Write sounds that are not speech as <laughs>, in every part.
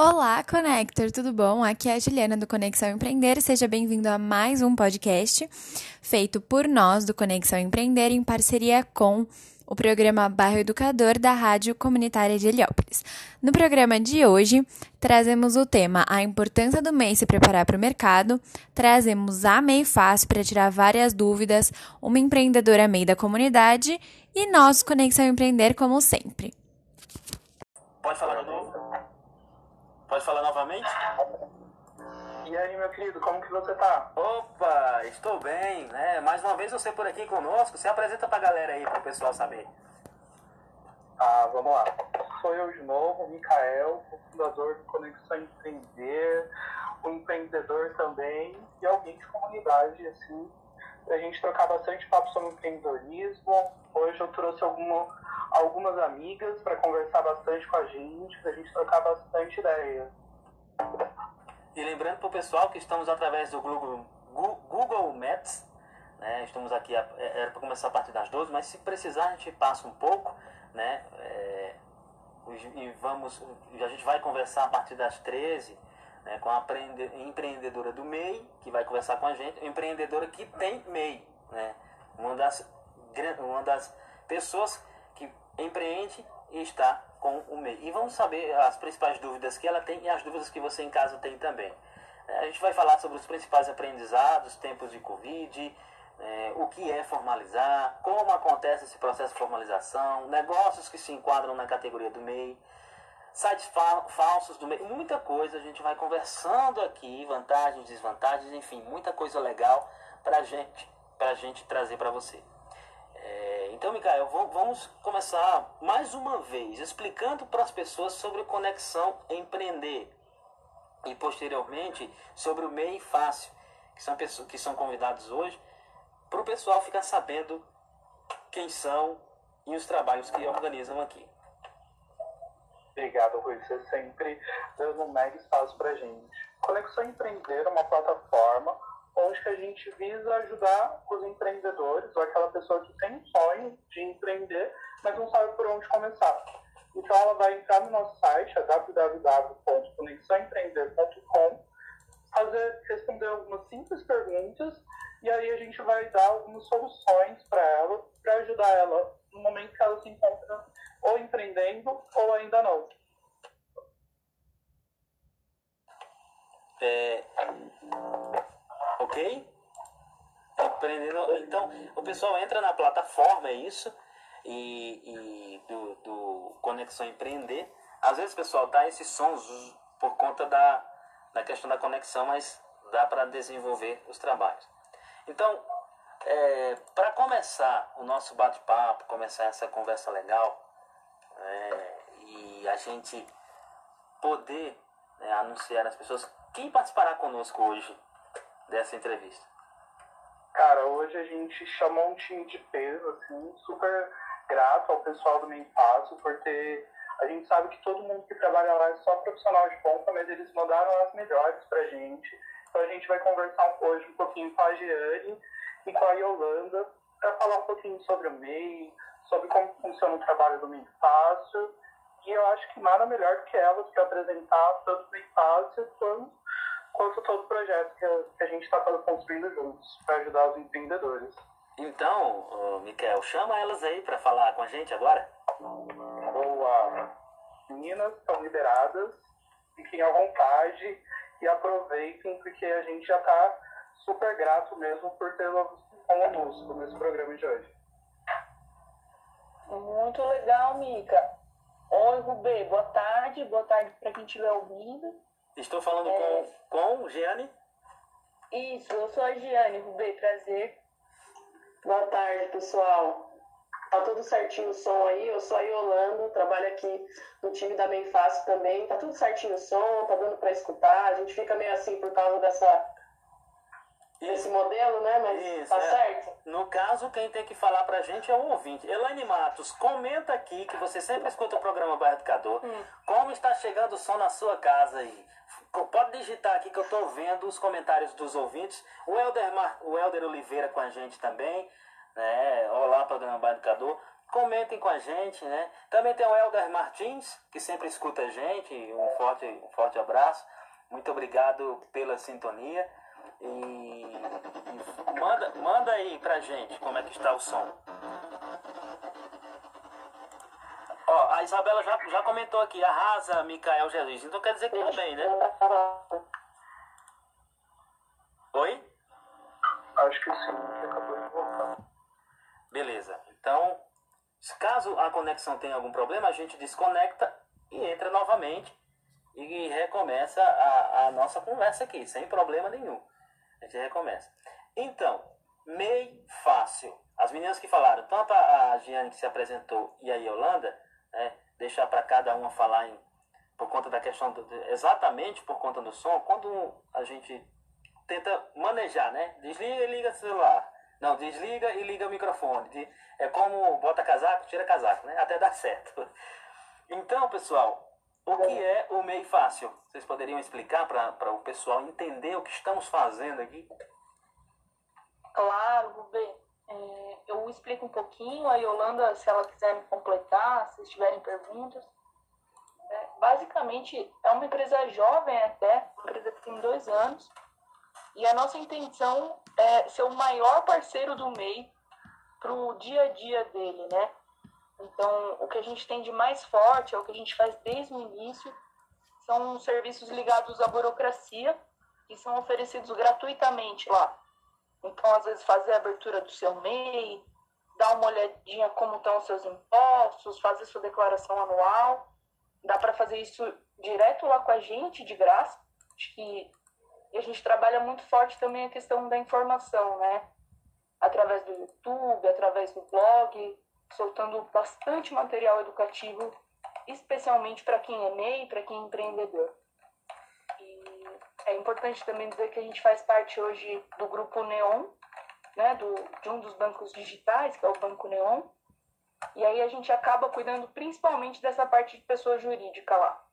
Olá, Connector, tudo bom? Aqui é a Juliana do Conexão Empreender. Seja bem-vindo a mais um podcast feito por nós do Conexão Empreender em parceria com o programa Bairro Educador da Rádio Comunitária de Heliópolis. No programa de hoje, trazemos o tema A importância do MEI se preparar para o mercado, trazemos a MEI Fácil para tirar várias dúvidas, uma empreendedora MEI da comunidade e nós, Conexão Empreender, como sempre. Pode falar de novo? Pode falar novamente? E aí, meu querido, como que você tá? Opa, estou bem, né? Mais uma vez você por aqui conosco. Se apresenta pra galera aí, pro pessoal saber. Ah, vamos lá. Sou eu de novo, Mikael, fundador do Conexão Empreender, um empreendedor também e alguém de comunidade, assim, pra gente trocar bastante papo sobre empreendedorismo. Hoje eu trouxe alguma, algumas amigas para conversar bastante com a gente, pra gente trocar bastante ideia. E lembrando pro pessoal que estamos através do Google, Google Maps, né? Estamos aqui, é, era para começar a partir das 12, mas se precisar a gente passa um pouco, né? É, e vamos, a gente vai conversar a partir das 13, né, com a empreendedora do MEI, que vai conversar com a gente, empreendedora que tem MEI, né? Uma das, uma das pessoas que empreende e está com o MEI. E vamos saber as principais dúvidas que ela tem e as dúvidas que você em casa tem também. É, a gente vai falar sobre os principais aprendizados, tempos de Covid, é, o que é formalizar, como acontece esse processo de formalização, negócios que se enquadram na categoria do MEI, sites fa falsos do MEI, muita coisa. A gente vai conversando aqui, vantagens, desvantagens, enfim, muita coisa legal para gente, a gente trazer para você. É, então, Micael, vamos começar mais uma vez explicando para as pessoas sobre conexão empreender e posteriormente sobre o MEI Fácil, que são pessoas que são convidados hoje, para o pessoal ficar sabendo quem são e os trabalhos que organizam aqui. Obrigado, Rui. Você sempre dando um mega espaço para gente. Conexão Empreender é uma plataforma onde que a gente visa ajudar os empreendedores ou aquela pessoa que tem um sonho de empreender, mas não sabe por onde começar. Então ela vai entrar no nosso site, é www.conexãoempreender.com, fazer, responder algumas simples perguntas e aí a gente vai dar algumas soluções para ela, para ajudar ela no momento que ela se encontra ou empreendendo ou ainda não. Ok? Empreendendo, então, o pessoal entra na plataforma, é isso, e, e do, do, Conexão Empreender. Às vezes, pessoal, tá esses sons por conta da, da questão da conexão, mas dá para desenvolver os trabalhos. Então, é, para começar o nosso bate-papo, começar essa conversa legal, é, e a gente poder né, anunciar às pessoas quem participará conosco hoje dessa entrevista? Cara, hoje a gente chamou um time de peso, assim, super grato ao pessoal do Menpasso por ter. A gente sabe que todo mundo que trabalha lá é só profissional de ponta, mas eles mandaram as melhores pra gente. Então a gente vai conversar hoje um pouquinho com a Giane e com a Yolanda para falar um pouquinho sobre o MEI, sobre como funciona o trabalho do Menpasso. E eu acho que nada melhor do que elas para apresentar tanto o Menpasso quanto quanto todo o projeto que a, que a gente está construindo juntos para ajudar os empreendedores. Então, Miquel, chama elas aí para falar com a gente agora. Boa! Meninas estão liberadas, fiquem à vontade e aproveitem, porque a gente já está super grato mesmo por tê-las conosco nesse programa de hoje. Muito legal, Mica. Oi, Rubê, boa tarde, boa tarde para quem estiver ouvindo. Estou falando é... com, com Giane? Isso, eu sou a Giane, Rubê, prazer. Boa tarde, pessoal. Tá tudo certinho o som aí, eu sou a Yolanda, trabalho aqui no time da Bem Fácil também. Tá tudo certinho o som, tá dando para escutar. A gente fica meio assim por causa dessa esse modelo, né? Mas Isso, tá é. certo? No caso, quem tem que falar pra gente é o ouvinte. Elaine Matos, comenta aqui que você sempre escuta o programa Bairro Educador. Hum. Como está chegando o som na sua casa aí? Pode digitar aqui que eu estou vendo os comentários dos ouvintes. O Helder, Mar... o Helder Oliveira com a gente também. Né? Olá, programa Bar Educador. comentem com a gente, né? Também tem o Helder Martins, que sempre escuta a gente. Um forte, um forte abraço. Muito obrigado pela sintonia. E manda, manda aí pra gente como é que está o som. Ó, a Isabela já, já comentou aqui, arrasa Micael Jesus. Então quer dizer que tá bem, né? Oi? Acho que sim, acabou de voltar. Beleza. Então, caso a conexão tenha algum problema, a gente desconecta e entra novamente e recomeça a, a nossa conversa aqui, sem problema nenhum. A gente recomeça. Então, MEI fácil. As meninas que falaram, tanto a Giane que se apresentou e a Yolanda, né, deixar para cada uma falar em, por conta da questão, do, exatamente por conta do som, quando a gente tenta manejar, né? Desliga e liga o celular. Não, desliga e liga o microfone. É como bota casaco, tira casaco, né? Até dar certo. Então, pessoal, o que é o MEI Fácil? Vocês poderiam explicar para o pessoal entender o que estamos fazendo aqui? Claro, Rubem. É, eu explico um pouquinho, a Yolanda, se ela quiser me completar, se tiverem perguntas. É, basicamente, é uma empresa jovem até, uma empresa que tem dois anos, e a nossa intenção é ser o maior parceiro do MEI para o dia a dia dele, né? Então, o que a gente tem de mais forte, é o que a gente faz desde o início, são serviços ligados à burocracia, que são oferecidos gratuitamente lá. Então, às vezes, fazer a abertura do seu MEI, dar uma olhadinha como estão os seus impostos, fazer sua declaração anual. Dá para fazer isso direto lá com a gente, de graça. Acho que e a gente trabalha muito forte também a questão da informação, né? Através do YouTube, através do blog, soltando bastante material educativo, especialmente para quem é MEI, para quem é empreendedor. É importante também dizer que a gente faz parte hoje do grupo Neon, né, do, de um dos bancos digitais, que é o Banco Neon. E aí a gente acaba cuidando principalmente dessa parte de pessoa jurídica lá.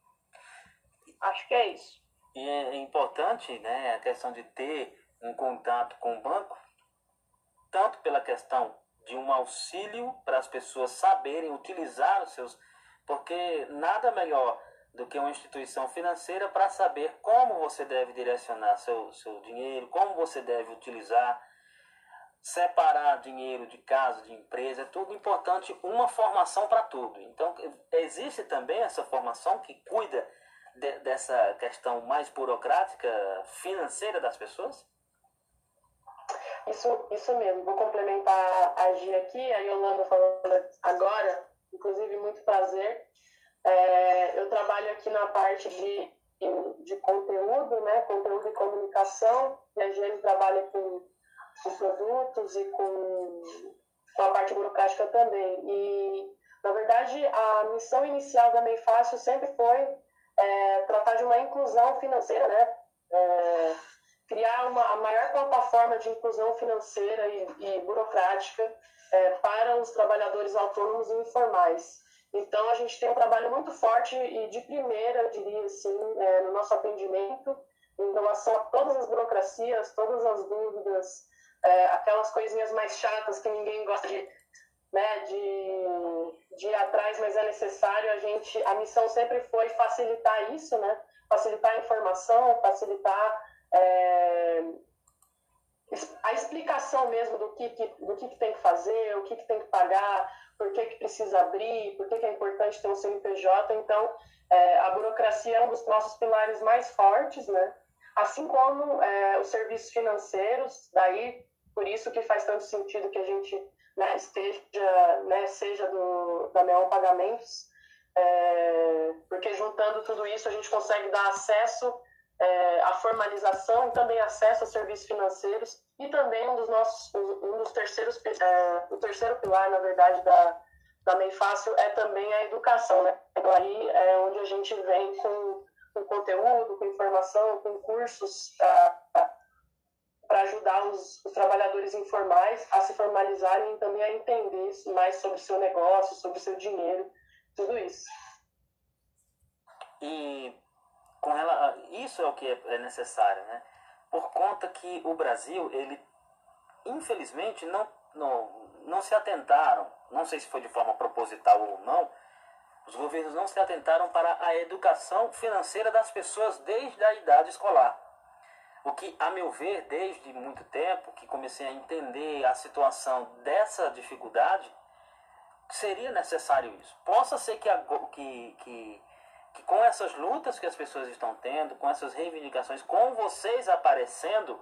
Acho que é isso. E é importante né, a questão de ter um contato com o banco, tanto pela questão de um auxílio para as pessoas saberem utilizar os seus. Porque nada melhor do que uma instituição financeira para saber como você deve direcionar seu, seu dinheiro, como você deve utilizar, separar dinheiro de casa, de empresa, é tudo importante, uma formação para tudo. Então, existe também essa formação que cuida de, dessa questão mais burocrática, financeira das pessoas? Isso, isso mesmo. Vou complementar a Gia aqui, a Yolanda falando agora, inclusive muito prazer. É, eu trabalho aqui na parte de, de conteúdo, né? Conteúdo e comunicação, e a Gia trabalha com, com produtos e com, com a parte burocrática também. E, na verdade, a missão inicial da Meio Fácil sempre foi é, tratar de uma inclusão financeira, né? É, criar uma, a maior plataforma de inclusão financeira e, e burocrática é, para os trabalhadores autônomos e informais. Então, a gente tem um trabalho muito forte e de primeira, eu diria assim, é, no nosso atendimento, em relação a todas as burocracias, todas as dúvidas, é, aquelas coisinhas mais chatas que ninguém gosta de né, de, de ir atrás, mas é necessário. A gente, a missão sempre foi facilitar isso, né, facilitar a informação, facilitar é, a explicação mesmo do que, que do que, que, tem que fazer, o que, que tem que pagar, por que, que precisa abrir, por que, que é importante ter um CNPJ. Então, é, a burocracia é um dos nossos pilares mais fortes, né? Assim como é, os serviços financeiros, daí por isso que faz tanto sentido que a gente né, esteja, né, seja do, da Neon Pagamentos, é, porque juntando tudo isso a gente consegue dar acesso é, à formalização e também acesso a serviços financeiros e também um dos nossos, um dos terceiros, é, o terceiro pilar, na verdade, da, da Meio Fácil é também a educação, né? Então aí é onde a gente vem com, com conteúdo, com informação, com cursos para ajudar os, os, trabalhadores informais a se formalizarem e também a entender mais sobre o seu negócio, sobre o seu dinheiro, tudo isso. E com ela, isso é o que é necessário, né? Por conta que o Brasil, ele infelizmente não, não, não se atentaram não sei se foi de forma proposital ou não, os governos não se atentaram para a educação financeira das pessoas desde a idade escolar. O que, a meu ver, desde muito tempo que comecei a entender a situação dessa dificuldade, seria necessário isso. Possa ser que, que, que, que com essas lutas que as pessoas estão tendo, com essas reivindicações, com vocês aparecendo,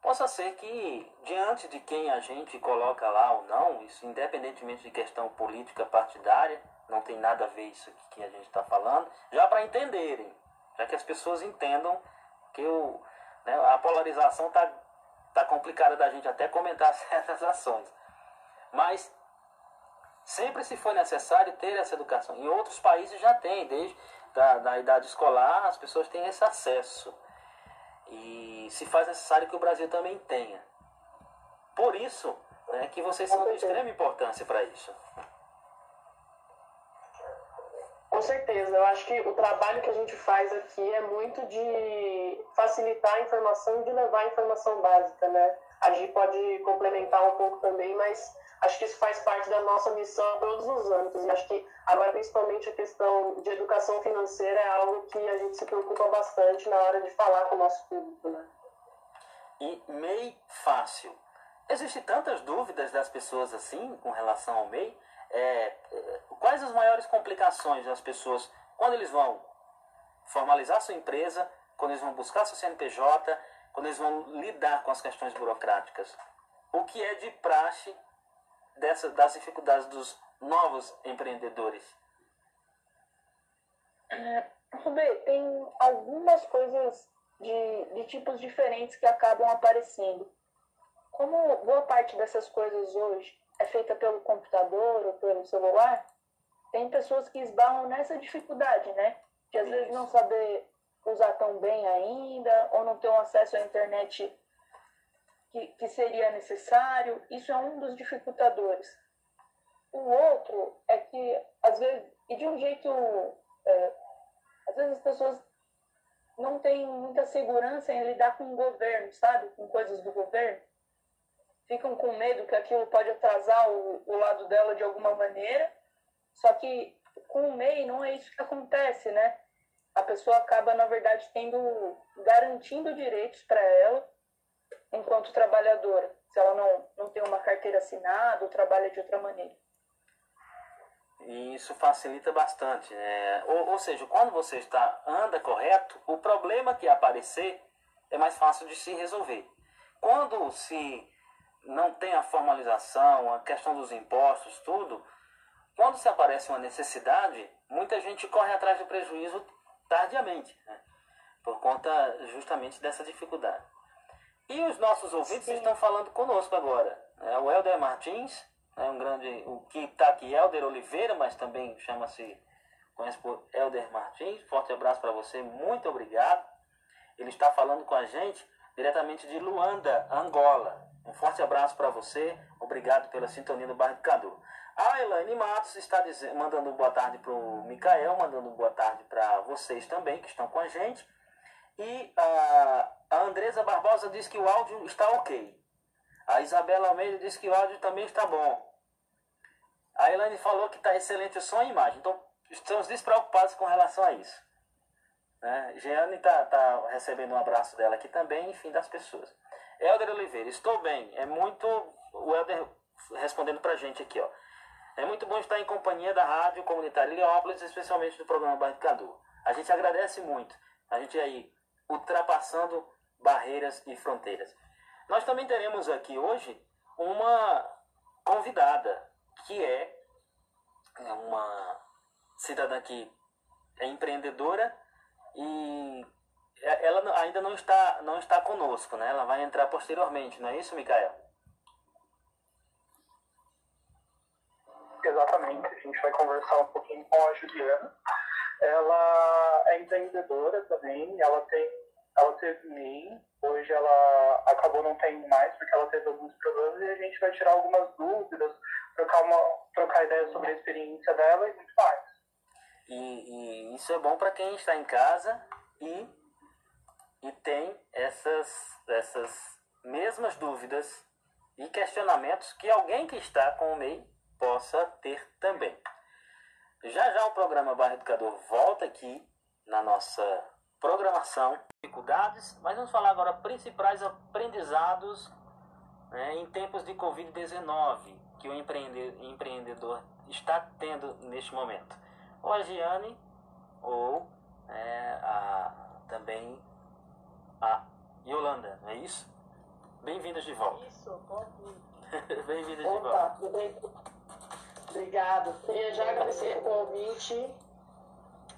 possa ser que diante de quem a gente coloca lá ou não, isso independentemente de questão política partidária, não tem nada a ver isso que a gente está falando, já para entenderem, já que as pessoas entendam que o, né, a polarização está tá complicada da gente até comentar <laughs> certas ações. Mas sempre se foi necessário ter essa educação. Em outros países já tem, desde da, da idade escolar, as pessoas têm esse acesso. E se faz necessário que o Brasil também tenha. Por isso né, que vocês são de extrema importância para isso. Com certeza, eu acho que o trabalho que a gente faz aqui é muito de facilitar a informação e de levar a informação básica, né? A gente pode complementar um pouco também, mas acho que isso faz parte da nossa missão em todos os âmbitos. E acho que agora, principalmente, a questão de educação financeira é algo que a gente se preocupa bastante na hora de falar com o nosso público, né? E MEI fácil. Existem tantas dúvidas das pessoas assim com relação ao MEI é, quais as maiores complicações das pessoas quando eles vão formalizar sua empresa, quando eles vão buscar seu CNPJ, quando eles vão lidar com as questões burocráticas. O que é de praxe dessa, das dificuldades dos novos empreendedores? É, Rubê, tem algumas coisas de, de tipos diferentes que acabam aparecendo. Como boa parte dessas coisas hoje é feita pelo computador ou pelo celular, tem pessoas que esbarram nessa dificuldade, né? De às Isso. vezes não saber usar tão bem ainda, ou não ter um acesso à internet que, que seria necessário. Isso é um dos dificultadores. O outro é que, às vezes, e de um jeito. É, às vezes as pessoas não têm muita segurança em lidar com o governo, sabe? Com coisas do governo ficam com medo que aquilo pode atrasar o, o lado dela de alguma maneira. Só que com o MEI não é isso que acontece, né? A pessoa acaba, na verdade, tendo garantindo direitos para ela enquanto trabalhadora, se ela não, não tem uma carteira assinada ou trabalha de outra maneira. E isso facilita bastante. Né? Ou, ou seja, quando você está anda correto, o problema que aparecer é mais fácil de se resolver. Quando se não tem a formalização, a questão dos impostos, tudo, quando se aparece uma necessidade, muita gente corre atrás do prejuízo tardiamente, né? por conta justamente dessa dificuldade. E os nossos ouvintes Sim. estão falando conosco agora. Né? O Helder Martins, né? um grande, o que está aqui, Helder Oliveira, mas também chama-se, conhece por Helder Martins. Forte abraço para você, muito obrigado. Ele está falando com a gente diretamente de Luanda, Angola. Um forte abraço para você. Obrigado pela sintonia do bairro do Cadu. A Elaine Matos está dizendo, mandando boa tarde para o Micael, mandando boa tarde para vocês também que estão com a gente. E a, a Andresa Barbosa diz que o áudio está ok. A Isabela Almeida diz que o áudio também está bom. A Elaine falou que está excelente o som e imagem. Então, estamos despreocupados com relação a isso. Né? Jeane está tá recebendo um abraço dela aqui também, enfim, das pessoas. Helder Oliveira, estou bem. É muito. O Helder respondendo pra gente aqui, ó. É muito bom estar em companhia da Rádio Comunitária Leópolis, especialmente do programa Barricador. A gente agradece muito. A gente aí ultrapassando barreiras e fronteiras. Nós também teremos aqui hoje uma convidada, que é uma cidadã que é empreendedora e é, ela ainda não está, não está conosco, né? Ela vai entrar posteriormente, não é isso, Micael? Exatamente, a gente vai conversar um pouquinho com a Juliana. Ela é empreendedora também, ela tem, ela teve MEI, hoje ela acabou não tendo mais porque ela teve alguns problemas e a gente vai tirar algumas dúvidas, trocar, uma, trocar ideias sobre a experiência dela e muito mais. E, e isso é bom para quem está em casa e e tem essas, essas mesmas dúvidas e questionamentos que alguém que está com o MEI possa ter também. Já já o programa Bairro Educador volta aqui na nossa programação. Dificuldades, mas vamos falar agora principais aprendizados né, em tempos de Covid-19 que o empreendedor está tendo neste momento. Ou a Giane, ou é, a, também a Yolanda, não é isso? Bem-vindas de volta. Isso, <laughs> Bem-vindas de volta. Obrigado. Queria já agradecer o convite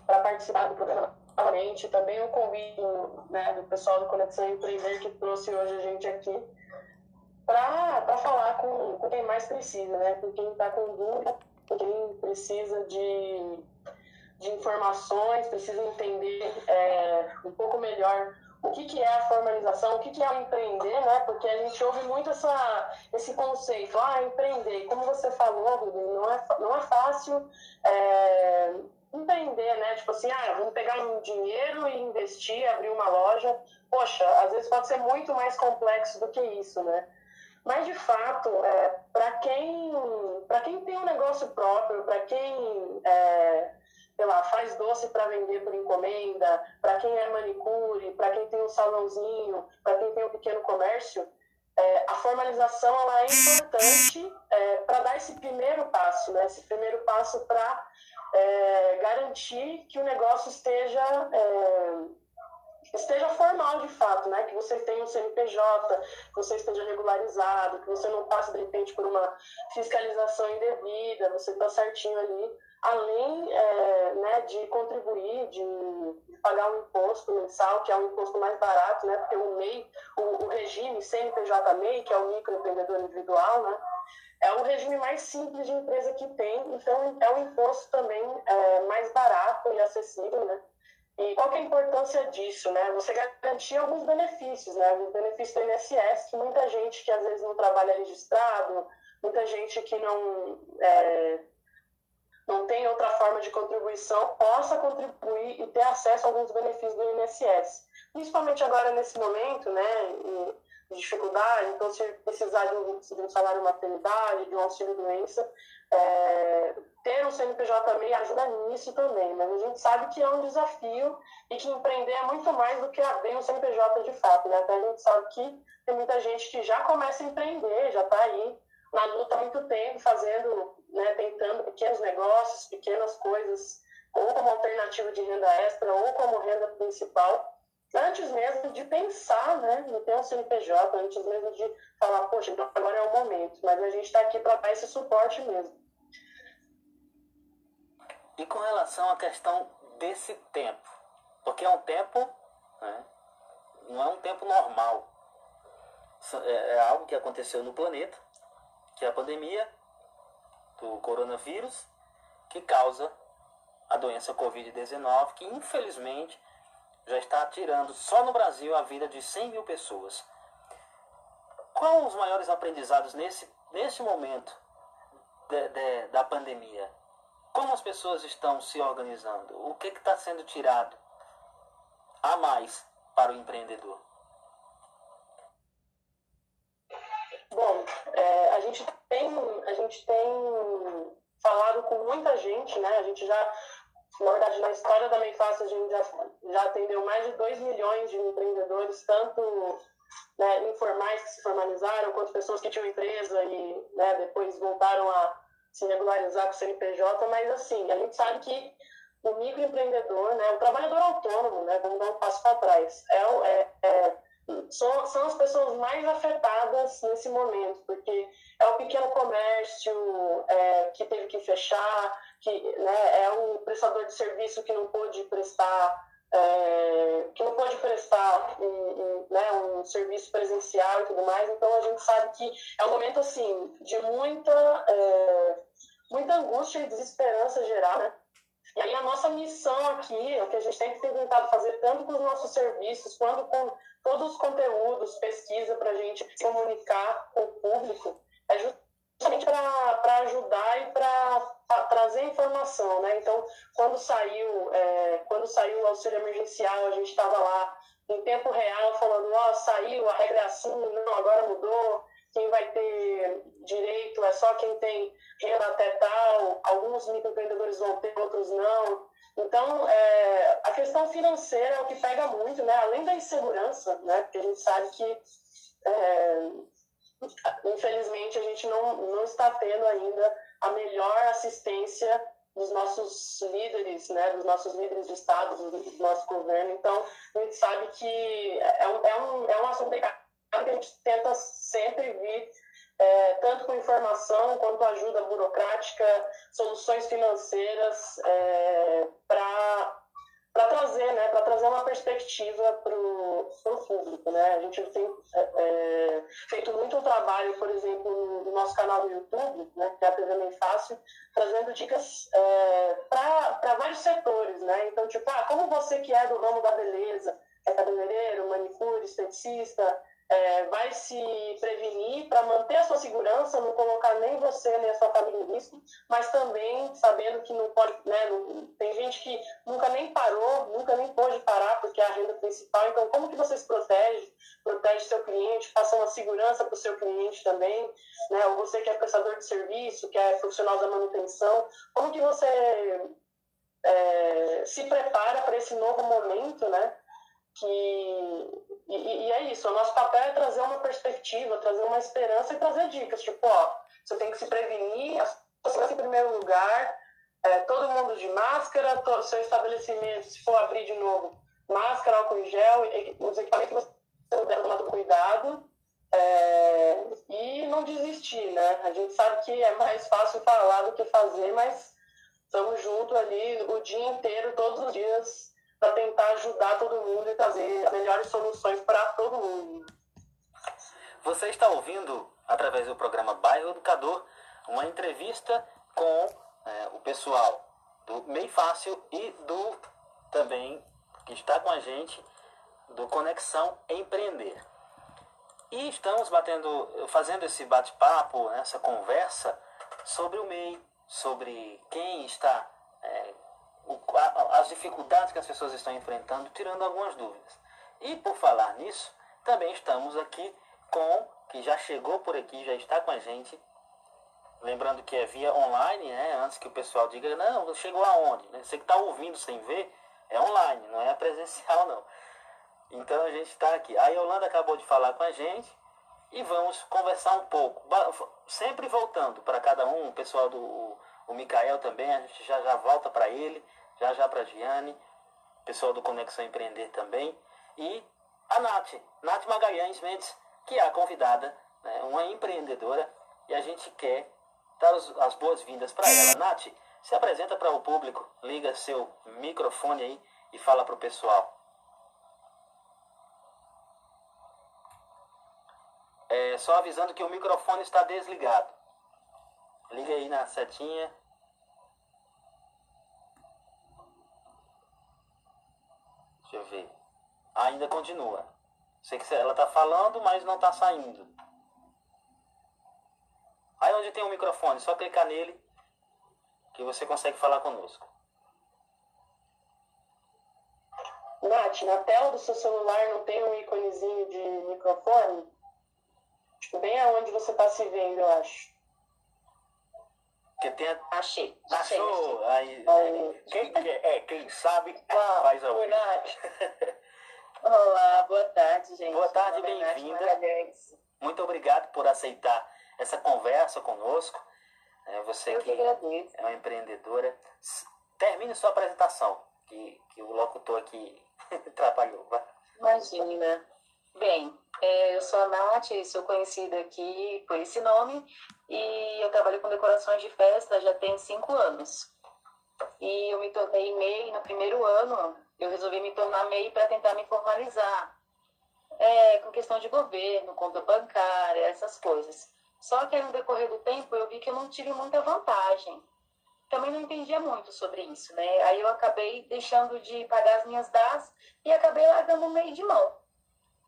para participar do programa novamente. Também o convite né, do pessoal do Conexão Empreender que trouxe hoje a gente aqui para falar com, com quem mais precisa, né? Com quem está com dúvida, com quem precisa de, de informações, precisa entender é, um pouco melhor o que, que é a formalização, o que, que é o empreender, né? Porque a gente ouve muito essa, esse conceito, ah, empreender. Como você falou, não é, não é fácil é, empreender, né? Tipo assim, ah, vamos pegar um dinheiro e investir, abrir uma loja. Poxa, às vezes pode ser muito mais complexo do que isso, né? Mas, de fato, é, para quem, quem tem um negócio próprio, para quem é, sei lá, faz doce para vender por encomenda, para quem é manicure, para quem tem um salãozinho, para quem tem um pequeno comércio, é, a formalização ela é importante é, para dar esse primeiro passo, né? esse primeiro passo para é, garantir que o negócio esteja é, esteja formal de fato, né? Que você tenha um CNPJ, que você esteja regularizado, que você não passe de repente por uma fiscalização indevida, você está certinho ali, além é, né, de contribuir, de, pagar um imposto mensal, que é um imposto mais barato, né? Porque o MEI, o, o regime CNPJ MEI, que é o microempreendedor individual, né? É o regime mais simples de empresa que tem, então é um imposto também é, mais barato e acessível, né? E qual é a importância disso, né? Você garantir alguns benefícios, né? Os benefícios do INSS, que muita gente que às vezes não trabalha registrado, muita gente que não, é, não tem outra forma de contribuição, possa contribuir e ter acesso a alguns benefícios do INSS. Principalmente agora nesse momento, né? De dificuldade, então se precisar de um, de um salário maternidade, de um auxílio doença, é, ter um CNPJ MEI ajuda nisso também, mas a gente sabe que é um desafio e que empreender é muito mais do que abrir um CNPJ de fato, né? Então a gente sabe que tem muita gente que já começa a empreender, já está aí na luta há muito tempo, fazendo, né, tentando pequenos negócios, pequenas coisas, ou como alternativa de renda extra, ou como renda principal, antes mesmo de pensar né, em ter um CNPJ, antes mesmo de falar, poxa, então agora é o momento. Mas a gente está aqui para dar esse suporte mesmo. E com relação à questão desse tempo, porque é um tempo, né, não é um tempo normal. É, é algo que aconteceu no planeta, que é a pandemia do coronavírus, que causa a doença Covid-19, que infelizmente já está tirando só no Brasil a vida de 100 mil pessoas. Quais os maiores aprendizados nesse, nesse momento de, de, da pandemia? Como as pessoas estão se organizando? O que está sendo tirado a mais para o empreendedor? Bom, é, a, gente tem, a gente tem falado com muita gente, né? A gente já, na verdade, na história da Meifácil, a gente já, já atendeu mais de 2 milhões de empreendedores, tanto né, informais que se formalizaram, quanto pessoas que tinham empresa e né, depois voltaram a se regularizar com o CNPJ, mas assim, a gente sabe que o microempreendedor, né, o trabalhador autônomo, né, vamos dar um passo para trás, é, é, é, são, são as pessoas mais afetadas nesse momento, porque é o pequeno comércio é, que teve que fechar, que né, é o prestador de serviço que não pôde prestar é, que não pode prestar um, um, né, um, serviço presencial e tudo mais. Então a gente sabe que é um momento assim de muita, é, muita angústia e desesperança geral. Né? E aí a nossa missão aqui, o que a gente tem tentado fazer tanto com os nossos serviços quanto com todos os conteúdos, pesquisa para a gente comunicar com o público, é justamente para ajudar e para trazer informação, né? Então, quando saiu, é, quando saiu o auxílio emergencial, a gente estava lá em tempo real falando, ó, oh, saiu, a regra é assim, não, agora mudou. quem vai ter direito é só quem tem renda até tal, alguns microempreendedores vão ter, outros não. Então, é, a questão financeira é o que pega muito, né? além da insegurança, né? porque a gente sabe que, é, infelizmente, a gente não, não está tendo ainda a melhor assistência dos nossos líderes, né, dos nossos líderes de Estado, do nosso governo. Então, a gente sabe que é um, é um, é um assunto que a gente tenta sempre vir, é, tanto com informação quanto ajuda burocrática, soluções financeiras, é, para trazer, né, para trazer uma perspectiva para o público, né? A gente tem é, é, feito muito trabalho, por exemplo, no nosso canal do YouTube, né, que é a TV Bem Fácil, trazendo dicas é, para vários setores, né? Então, tipo, ah, como você que é do ramo da beleza, é cabeleireiro, manicure, esteticista, é, vai se prevenir para manter a sua segurança, não colocar nem você nem a sua família em risco, mas também sabendo que não pode, né, não, tem gente que nunca nem parou, nunca nem pôde parar porque é a renda principal. Então, como que você se protege? Protege seu cliente, passa uma segurança para o seu cliente também, né? Ou você que é prestador de serviço, que é profissional da manutenção, como que você é, se prepara para esse novo momento, né? Que e, e, é isso, o nosso papel é trazer uma perspectiva, trazer uma esperança e trazer dicas, tipo, ó, você tem que se prevenir, a em primeiro lugar, é, todo mundo de máscara, seu estabelecimento, se for abrir de novo, máscara, álcool em gel, e, os equipamentos que você puder tomar cuidado, é, e não desistir, né? A gente sabe que é mais fácil falar do que fazer, mas estamos juntos ali o dia inteiro, todos os dias, para tentar ajudar todo mundo e trazer melhores soluções para todo mundo. Você está ouvindo, através do programa Bairro Educador, uma entrevista com é, o pessoal do MEI Fácil e do também que está com a gente do Conexão Empreender. E estamos batendo, fazendo esse bate-papo, essa conversa sobre o MEI, sobre quem está é, o, as dificuldades que as pessoas estão enfrentando, tirando algumas dúvidas. E por falar nisso, também estamos aqui com, que já chegou por aqui, já está com a gente, lembrando que é via online, né? Antes que o pessoal diga, não, chegou aonde? Né? Você que está ouvindo sem ver, é online, não é <laughs> presencial não. Então a gente está aqui. A Yolanda acabou de falar com a gente e vamos conversar um pouco. Sempre voltando para cada um, o pessoal do o Mikael também, a gente já já volta para ele já já para a Giane, pessoal do Conexão Empreender também, e a Nath, Nath Magalhães Mendes, que é a convidada, né, uma empreendedora, e a gente quer dar as boas-vindas para ela. Nath, se apresenta para o público, liga seu microfone aí e fala para o pessoal. É, só avisando que o microfone está desligado. Liga aí na setinha Deixa eu ver. Ainda continua. Sei que ela está falando, mas não está saindo. Aí onde tem o um microfone, só clicar nele que você consegue falar conosco. Nath, na tela do seu celular não tem um íconezinho de microfone? Tipo, bem aonde você está se vendo, eu acho. Que tem a... Achei. Achou? Aí, Aí. Quem, é, quem sabe Uau, faz ao vivo. <laughs> Olá, boa tarde, gente. Boa tarde, bem-vinda. Muito obrigado por aceitar essa conversa conosco. É, você Eu que, que é uma empreendedora. Termine sua apresentação, que, que o locutor aqui <laughs> atrapalhou. Imagina. Bem, é, eu sou a Nath, sou conhecida aqui por esse nome e eu trabalho com decorações de festa já tem cinco anos. E eu me tornei MEI no primeiro ano, eu resolvi me tornar MEI para tentar me formalizar, é, com questão de governo, conta bancária, essas coisas. Só que no decorrer do tempo eu vi que eu não tive muita vantagem. Também não entendia muito sobre isso, né? Aí eu acabei deixando de pagar as minhas DAS e acabei largando o MEI de mão.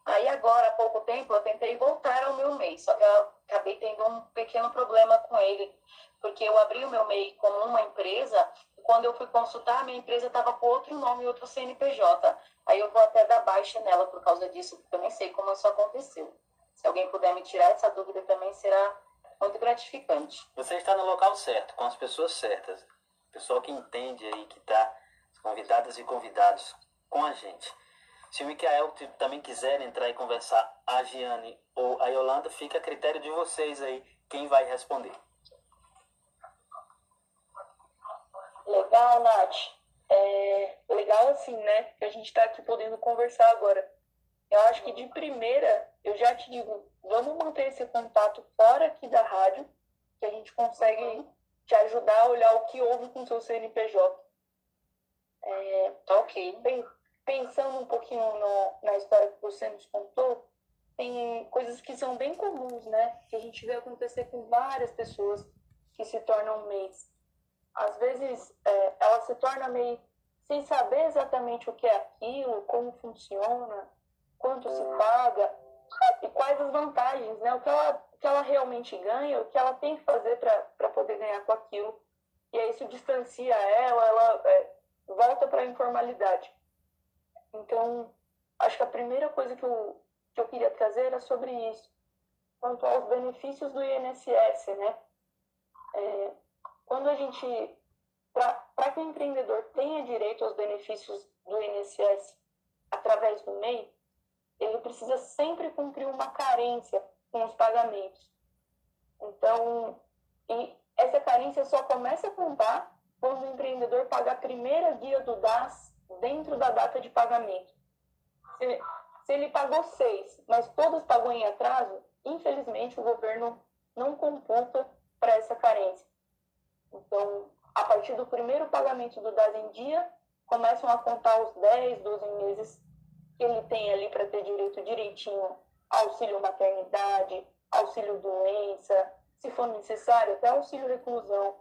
Aí agora, há pouco tempo, eu tentei voltar ao meu MEI, só que eu acabei tendo um pequeno problema com ele, porque eu abri o meu MEI como uma empresa, e quando eu fui consultar, a minha empresa estava com outro nome, outro CNPJ. Aí eu vou até dar baixa nela por causa disso, porque eu nem sei como isso aconteceu. Se alguém puder me tirar essa dúvida também será muito gratificante. Você está no local certo, com as pessoas certas. Pessoal que entende aí, que está convidadas e convidados com a gente. Se o Micael também quiser entrar e conversar, a Giane ou a Yolanda, fica a critério de vocês aí quem vai responder. Legal, Nath. É legal assim, né? Que a gente está aqui podendo conversar agora. Eu acho que de primeira, eu já te digo, vamos manter esse contato fora aqui da rádio, que a gente consegue te ajudar a olhar o que houve com o seu CNPJ. É, tá ok. Bem, pensando um pouquinho no, na história que você nos contou, tem coisas que são bem comuns, né? Que a gente vê acontecer com várias pessoas que se tornam MEIs. Às vezes, é, ela se torna MEI sem saber exatamente o que é aquilo, como funciona, quanto se paga e quais as vantagens, né? O que ela, o que ela realmente ganha, o que ela tem que fazer para poder ganhar com aquilo. E aí isso distancia ela, ela é, volta para a informalidade. Então, acho que a primeira coisa que eu, que eu queria trazer era sobre isso, quanto aos benefícios do INSS, né? É, quando a gente, para que o empreendedor tenha direito aos benefícios do INSS através do MEI, ele precisa sempre cumprir uma carência com os pagamentos. Então, e essa carência só começa a contar quando o empreendedor paga a primeira guia do DAS dentro da data de pagamento. Se, se ele pagou seis, mas todas pagou em atraso, infelizmente o governo não computa para essa carência. Então, a partir do primeiro pagamento do DAS em dia, começam a contar os 10, 12 meses que ele tem ali para ter direito direitinho auxílio maternidade, auxílio doença, se for necessário, até auxílio reclusão.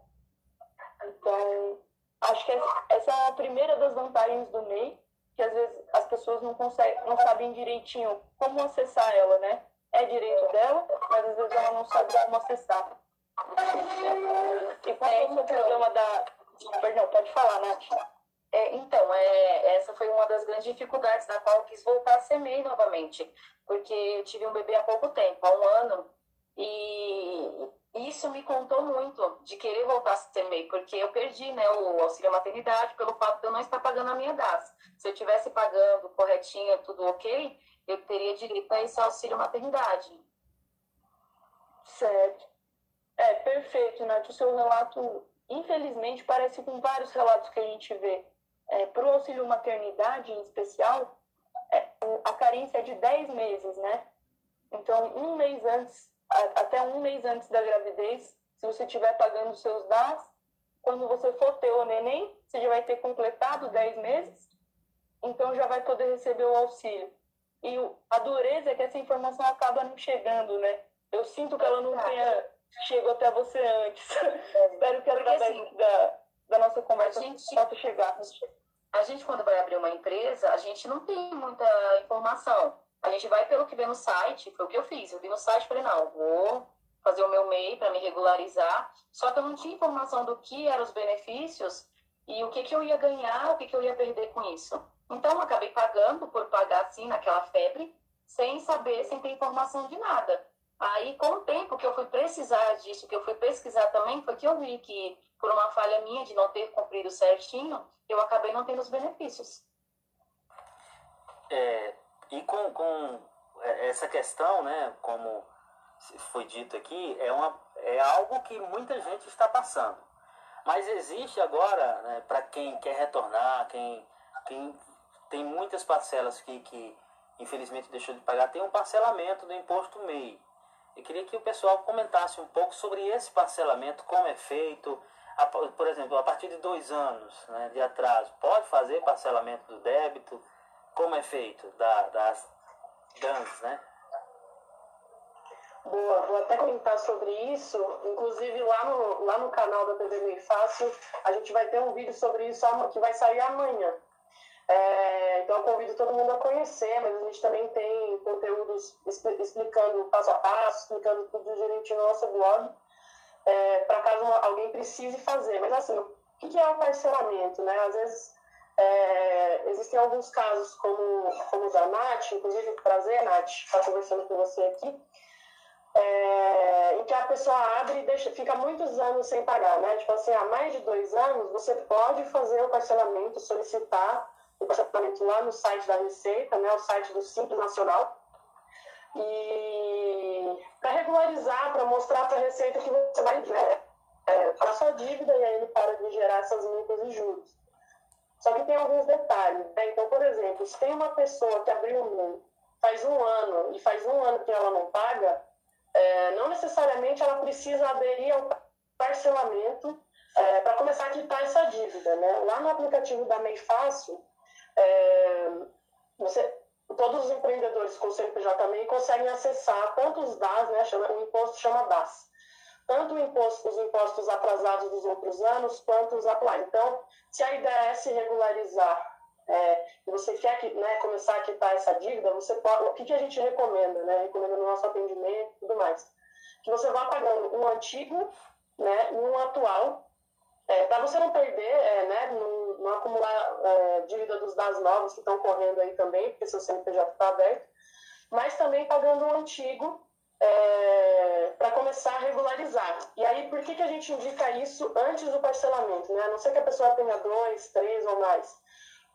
Então, acho que essa é a primeira das vantagens do MEI, que às vezes as pessoas não conseguem, não sabem direitinho como acessar ela, né? É direito dela, mas às vezes ela não sabe como acessar. E qual é o seu problema da. Perdão, pode falar, Nath. É, então, é, essa foi uma das grandes dificuldades da qual eu quis voltar a ser MEI novamente, porque eu tive um bebê há pouco tempo, há um ano, e isso me contou muito de querer voltar a ser MEI, porque eu perdi né, o auxílio maternidade pelo fato de eu não estar pagando a minha DAS. Se eu estivesse pagando corretinha, tudo ok, eu teria direito a esse auxílio maternidade. Certo. É, perfeito, Nath. O seu relato, infelizmente, parece com vários relatos que a gente vê é, para o auxílio maternidade em especial, é, a carência é de 10 meses, né? Então, um mês antes, até um mês antes da gravidez, se você estiver pagando seus DAS, quando você for ter o neném, você já vai ter completado 10 meses, então já vai poder receber o auxílio. E a dureza é que essa informação acaba não chegando, né? Eu sinto que ela não tenha chegado até você antes. É, Espero que através assim, da, da nossa conversa gente, possa chegar. A gente, quando vai abrir uma empresa, a gente não tem muita informação. A gente vai pelo que vê no site, foi o que eu fiz. Eu vi no site falei, não, vou fazer o meu MEI para me regularizar. Só que eu não tinha informação do que eram os benefícios e o que, que eu ia ganhar, o que, que eu ia perder com isso. Então, eu acabei pagando por pagar assim, naquela febre, sem saber, sem ter informação de nada. Aí, com o tempo que eu fui precisar disso, que eu fui pesquisar também, foi que eu vi que, por uma falha minha de não ter cumprido certinho, eu acabei não tendo os benefícios. É, e com, com essa questão, né, como foi dito aqui, é, uma, é algo que muita gente está passando. Mas existe agora, né, para quem quer retornar, quem, quem tem muitas parcelas que, que infelizmente deixou de pagar, tem um parcelamento do imposto MEI. Eu queria que o pessoal comentasse um pouco sobre esse parcelamento, como é feito. Por exemplo, a partir de dois anos né, de atraso, pode fazer parcelamento do débito? Como é feito da, das DANs, né? Boa, vou até comentar sobre isso. Inclusive, lá no, lá no canal da TV Meio Fácil, a gente vai ter um vídeo sobre isso que vai sair amanhã. É, então, eu convido todo mundo a conhecer, mas a gente também tem conteúdos explicando passo a passo, explicando tudo direitinho no nosso blog, é, para caso alguém precise fazer. Mas, assim, o que é o parcelamento? Né? Às vezes, É, existem alguns casos, como, como o da Nath, inclusive prazer, Nath, estar conversando com você aqui, é, em que a pessoa abre e deixa, fica muitos anos sem pagar, né? Tipo assim, há mais de dois anos, você pode fazer o parcelamento, solicitar o parcelamento lá no site da Receita, né? O site do Simples Nacional. E para regularizar, para mostrar para a Receita que você vai né, é, para sua dívida e aí ele para de gerar essas multas e juros. Só que tem alguns detalhes. Né? Então, por exemplo, se tem uma pessoa que abriu um faz um ano e faz um ano que ela não paga, é, não necessariamente ela precisa aderir ao parcelamento é, para começar a quitar essa dívida. Né? Lá no aplicativo da MEI Fácil, é, você, todos os empreendedores com CNPJ MEI conseguem acessar tanto os DAS, né, chama, o imposto chama DAS, tanto imposto, os impostos atrasados dos outros anos quanto os atuais. Então, se a ideia é se regularizar é, você quer que, né, começar a quitar essa dívida, você pode, o que, que a gente recomenda? Né? Recomenda no nosso atendimento e tudo mais. Que você vá pagando um antigo né, e um atual, é, para você não perder, é, né, não, não acumular é, dívida dos dados novos que estão correndo aí também, porque seu CNPJ está aberto, mas também pagando um antigo é, para começar a regularizar. E aí, por que, que a gente indica isso antes do parcelamento? Né? A não ser que a pessoa tenha dois, três ou mais.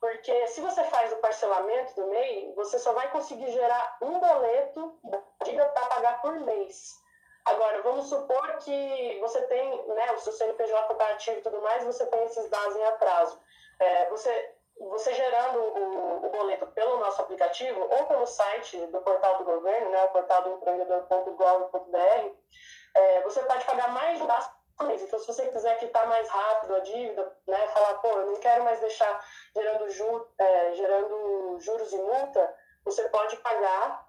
Porque se você faz o parcelamento do MEI, você só vai conseguir gerar um boleto para pagar por mês. Agora, vamos supor que você tem, né, o seu CNPJ está ativo e tudo mais, você tem esses dados em atraso. É, você você gerando o, o, boleto pelo nosso aplicativo ou pelo site do portal do governo, né, o portal do empreendedor.gov.br, é, você pode pagar mais de. Então, se você quiser quitar mais rápido a dívida, né, falar, pô, eu não quero mais deixar gerando, ju, é, gerando juros e multa, você pode pagar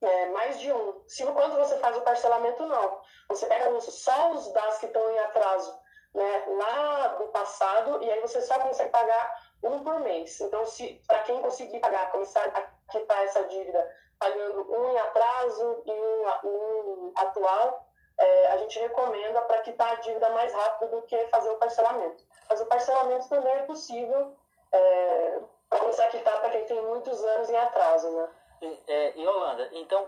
é, mais de um. Se quando você faz o parcelamento, não. Você pega só os DAS que estão em atraso né, lá do passado e aí você só consegue pagar um por mês. Então, se para quem conseguir pagar, começar a quitar essa dívida pagando um em atraso e um, um atual, é, a gente recomenda para quitar a dívida mais rápido do que fazer o parcelamento. Mas o parcelamento também é possível é, para começar a quitar para quem tem muitos anos em atraso, né? E, é, então,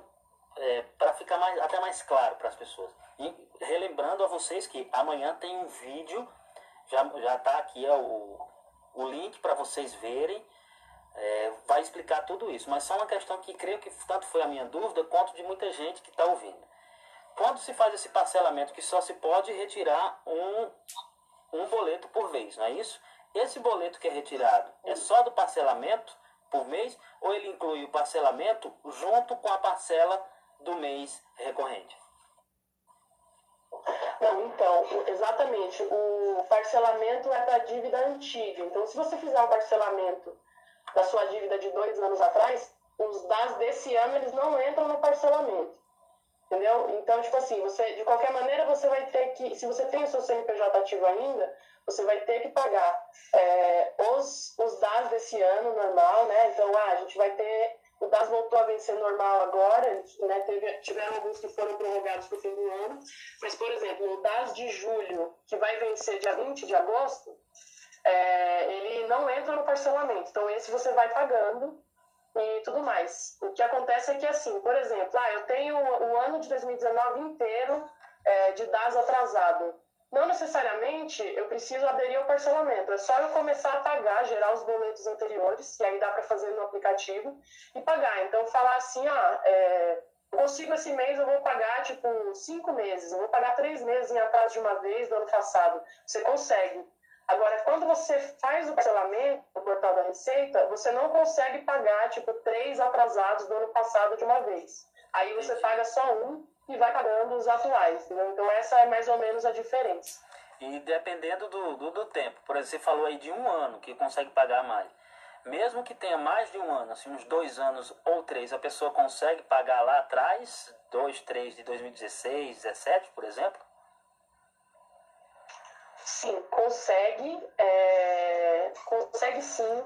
é, para ficar mais, até mais claro para as pessoas, e relembrando a vocês que amanhã tem um vídeo, já está aqui o, o link para vocês verem. É, vai explicar tudo isso, mas só uma questão que creio que tanto foi a minha dúvida quanto de muita gente que está ouvindo. Quando se faz esse parcelamento, que só se pode retirar um, um boleto por vez, não é isso? Esse boleto que é retirado é só do parcelamento por mês ou ele inclui o parcelamento junto com a parcela do mês recorrente? Não, então, exatamente. O parcelamento é para dívida antiga. Então, se você fizer um parcelamento da sua dívida de dois anos atrás, os dados desse ano eles não entram no parcelamento. Entendeu? Então, tipo assim, você, de qualquer maneira, você vai ter que, se você tem o seu CNPJ ativo ainda, você vai ter que pagar é, os, os dados desse ano normal, né? Então, ah, a gente vai ter o DAS voltou a vencer normal agora, né, teve, tiveram alguns que foram prorrogados para o fim do ano, mas, por exemplo, o DAS de julho, que vai vencer dia 20 de agosto, é, ele não entra no parcelamento. Então, esse você vai pagando e tudo mais. O que acontece é que, assim, por exemplo, ah, eu tenho o ano de 2019 inteiro é, de DAS atrasado. Não necessariamente eu preciso aderir ao parcelamento, é só eu começar a pagar, gerar os boletos anteriores, e aí dá para fazer no aplicativo, e pagar. Então, falar assim, ah, é, consigo esse mês, eu vou pagar, tipo, cinco meses, eu vou pagar três meses em atraso de uma vez do ano passado. Você consegue. Agora, quando você faz o parcelamento no portal da Receita, você não consegue pagar, tipo, três atrasados do ano passado de uma vez. Aí você paga só um e vai pagando os atuais. Entendeu? Então, essa é mais ou menos a diferença. E dependendo do, do, do, tempo, por exemplo, você falou aí de um ano que consegue pagar mais. Mesmo que tenha mais de um ano, assim, uns dois anos ou três, a pessoa consegue pagar lá atrás, dois, três de 2016, 17, por exemplo? Sim, consegue. É, consegue sim.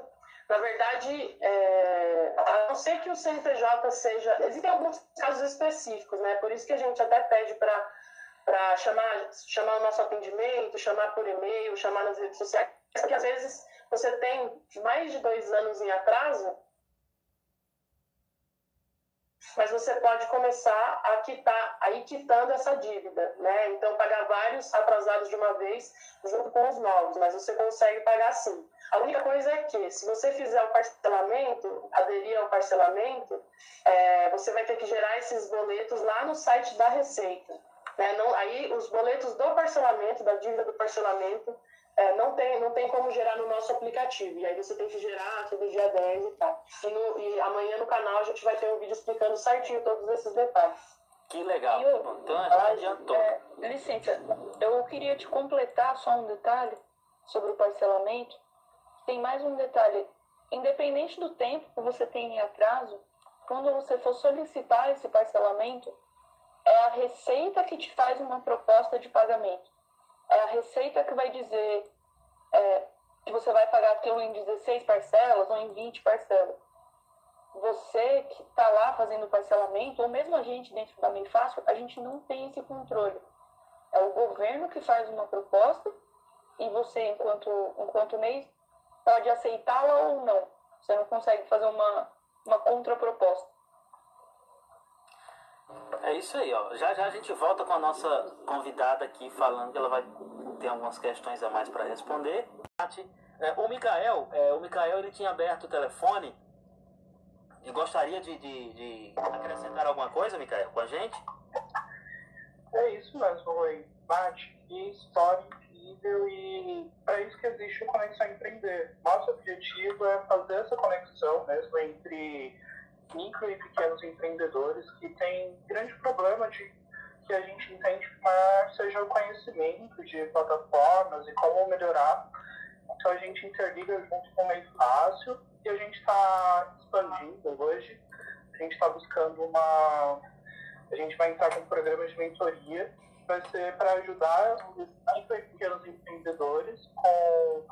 Na verdade, é, a não ser que o CNPJ seja. Existem alguns casos específicos, né? Por isso que a gente até pede para chamar, chamar o nosso atendimento, chamar por e-mail, chamar nas redes sociais, porque às vezes você tem mais de dois anos em atraso, mas você pode começar a quitar, a ir quitando essa dívida, né? Então, pagar vários atrasados de uma vez junto com os novos, mas você consegue pagar sim. A única coisa é que, se você fizer o parcelamento, aderir ao parcelamento, é, você vai ter que gerar esses boletos lá no site da Receita. Né? Não, aí, os boletos do parcelamento, da dívida do parcelamento, é, não, tem, não tem como gerar no nosso aplicativo. E aí você tem que gerar todo dia 10 e tal. E, no, e amanhã no canal a gente vai ter um vídeo explicando certinho todos esses detalhes. Que legal. Eu, então adiantou. É, licença, eu queria te completar só um detalhe sobre o parcelamento. Tem mais um detalhe. Independente do tempo que você tem em atraso, quando você for solicitar esse parcelamento, é a Receita que te faz uma proposta de pagamento é a receita que vai dizer é, que você vai pagar aquilo em 16 parcelas ou em 20 parcelas. Você que está lá fazendo parcelamento, ou mesmo a gente dentro da Bem Fácil, a gente não tem esse controle. É o governo que faz uma proposta e você, enquanto, enquanto mês, pode aceitá-la ou não. Você não consegue fazer uma, uma contraproposta. É isso aí, ó. Já já a gente volta com a nossa convidada aqui falando que ela vai ter algumas questões a mais para responder. É, o Mikael, é, o Mikael ele tinha aberto o telefone e gostaria de, de, de acrescentar alguma coisa, Mikael, com a gente? É isso mesmo, Rui. Bate, que história incrível e para isso que existe o Conexão Empreender. Nosso objetivo é fazer essa conexão mesmo entre micro e pequenos empreendedores que têm grande problema de que a gente entende que seja o conhecimento de plataformas e como melhorar. Então a gente interliga junto com o meio fácil e a gente está expandindo hoje. A gente está buscando uma. A gente vai entrar com um programa de mentoria vai ser para ajudar os micro e pequenos empreendedores com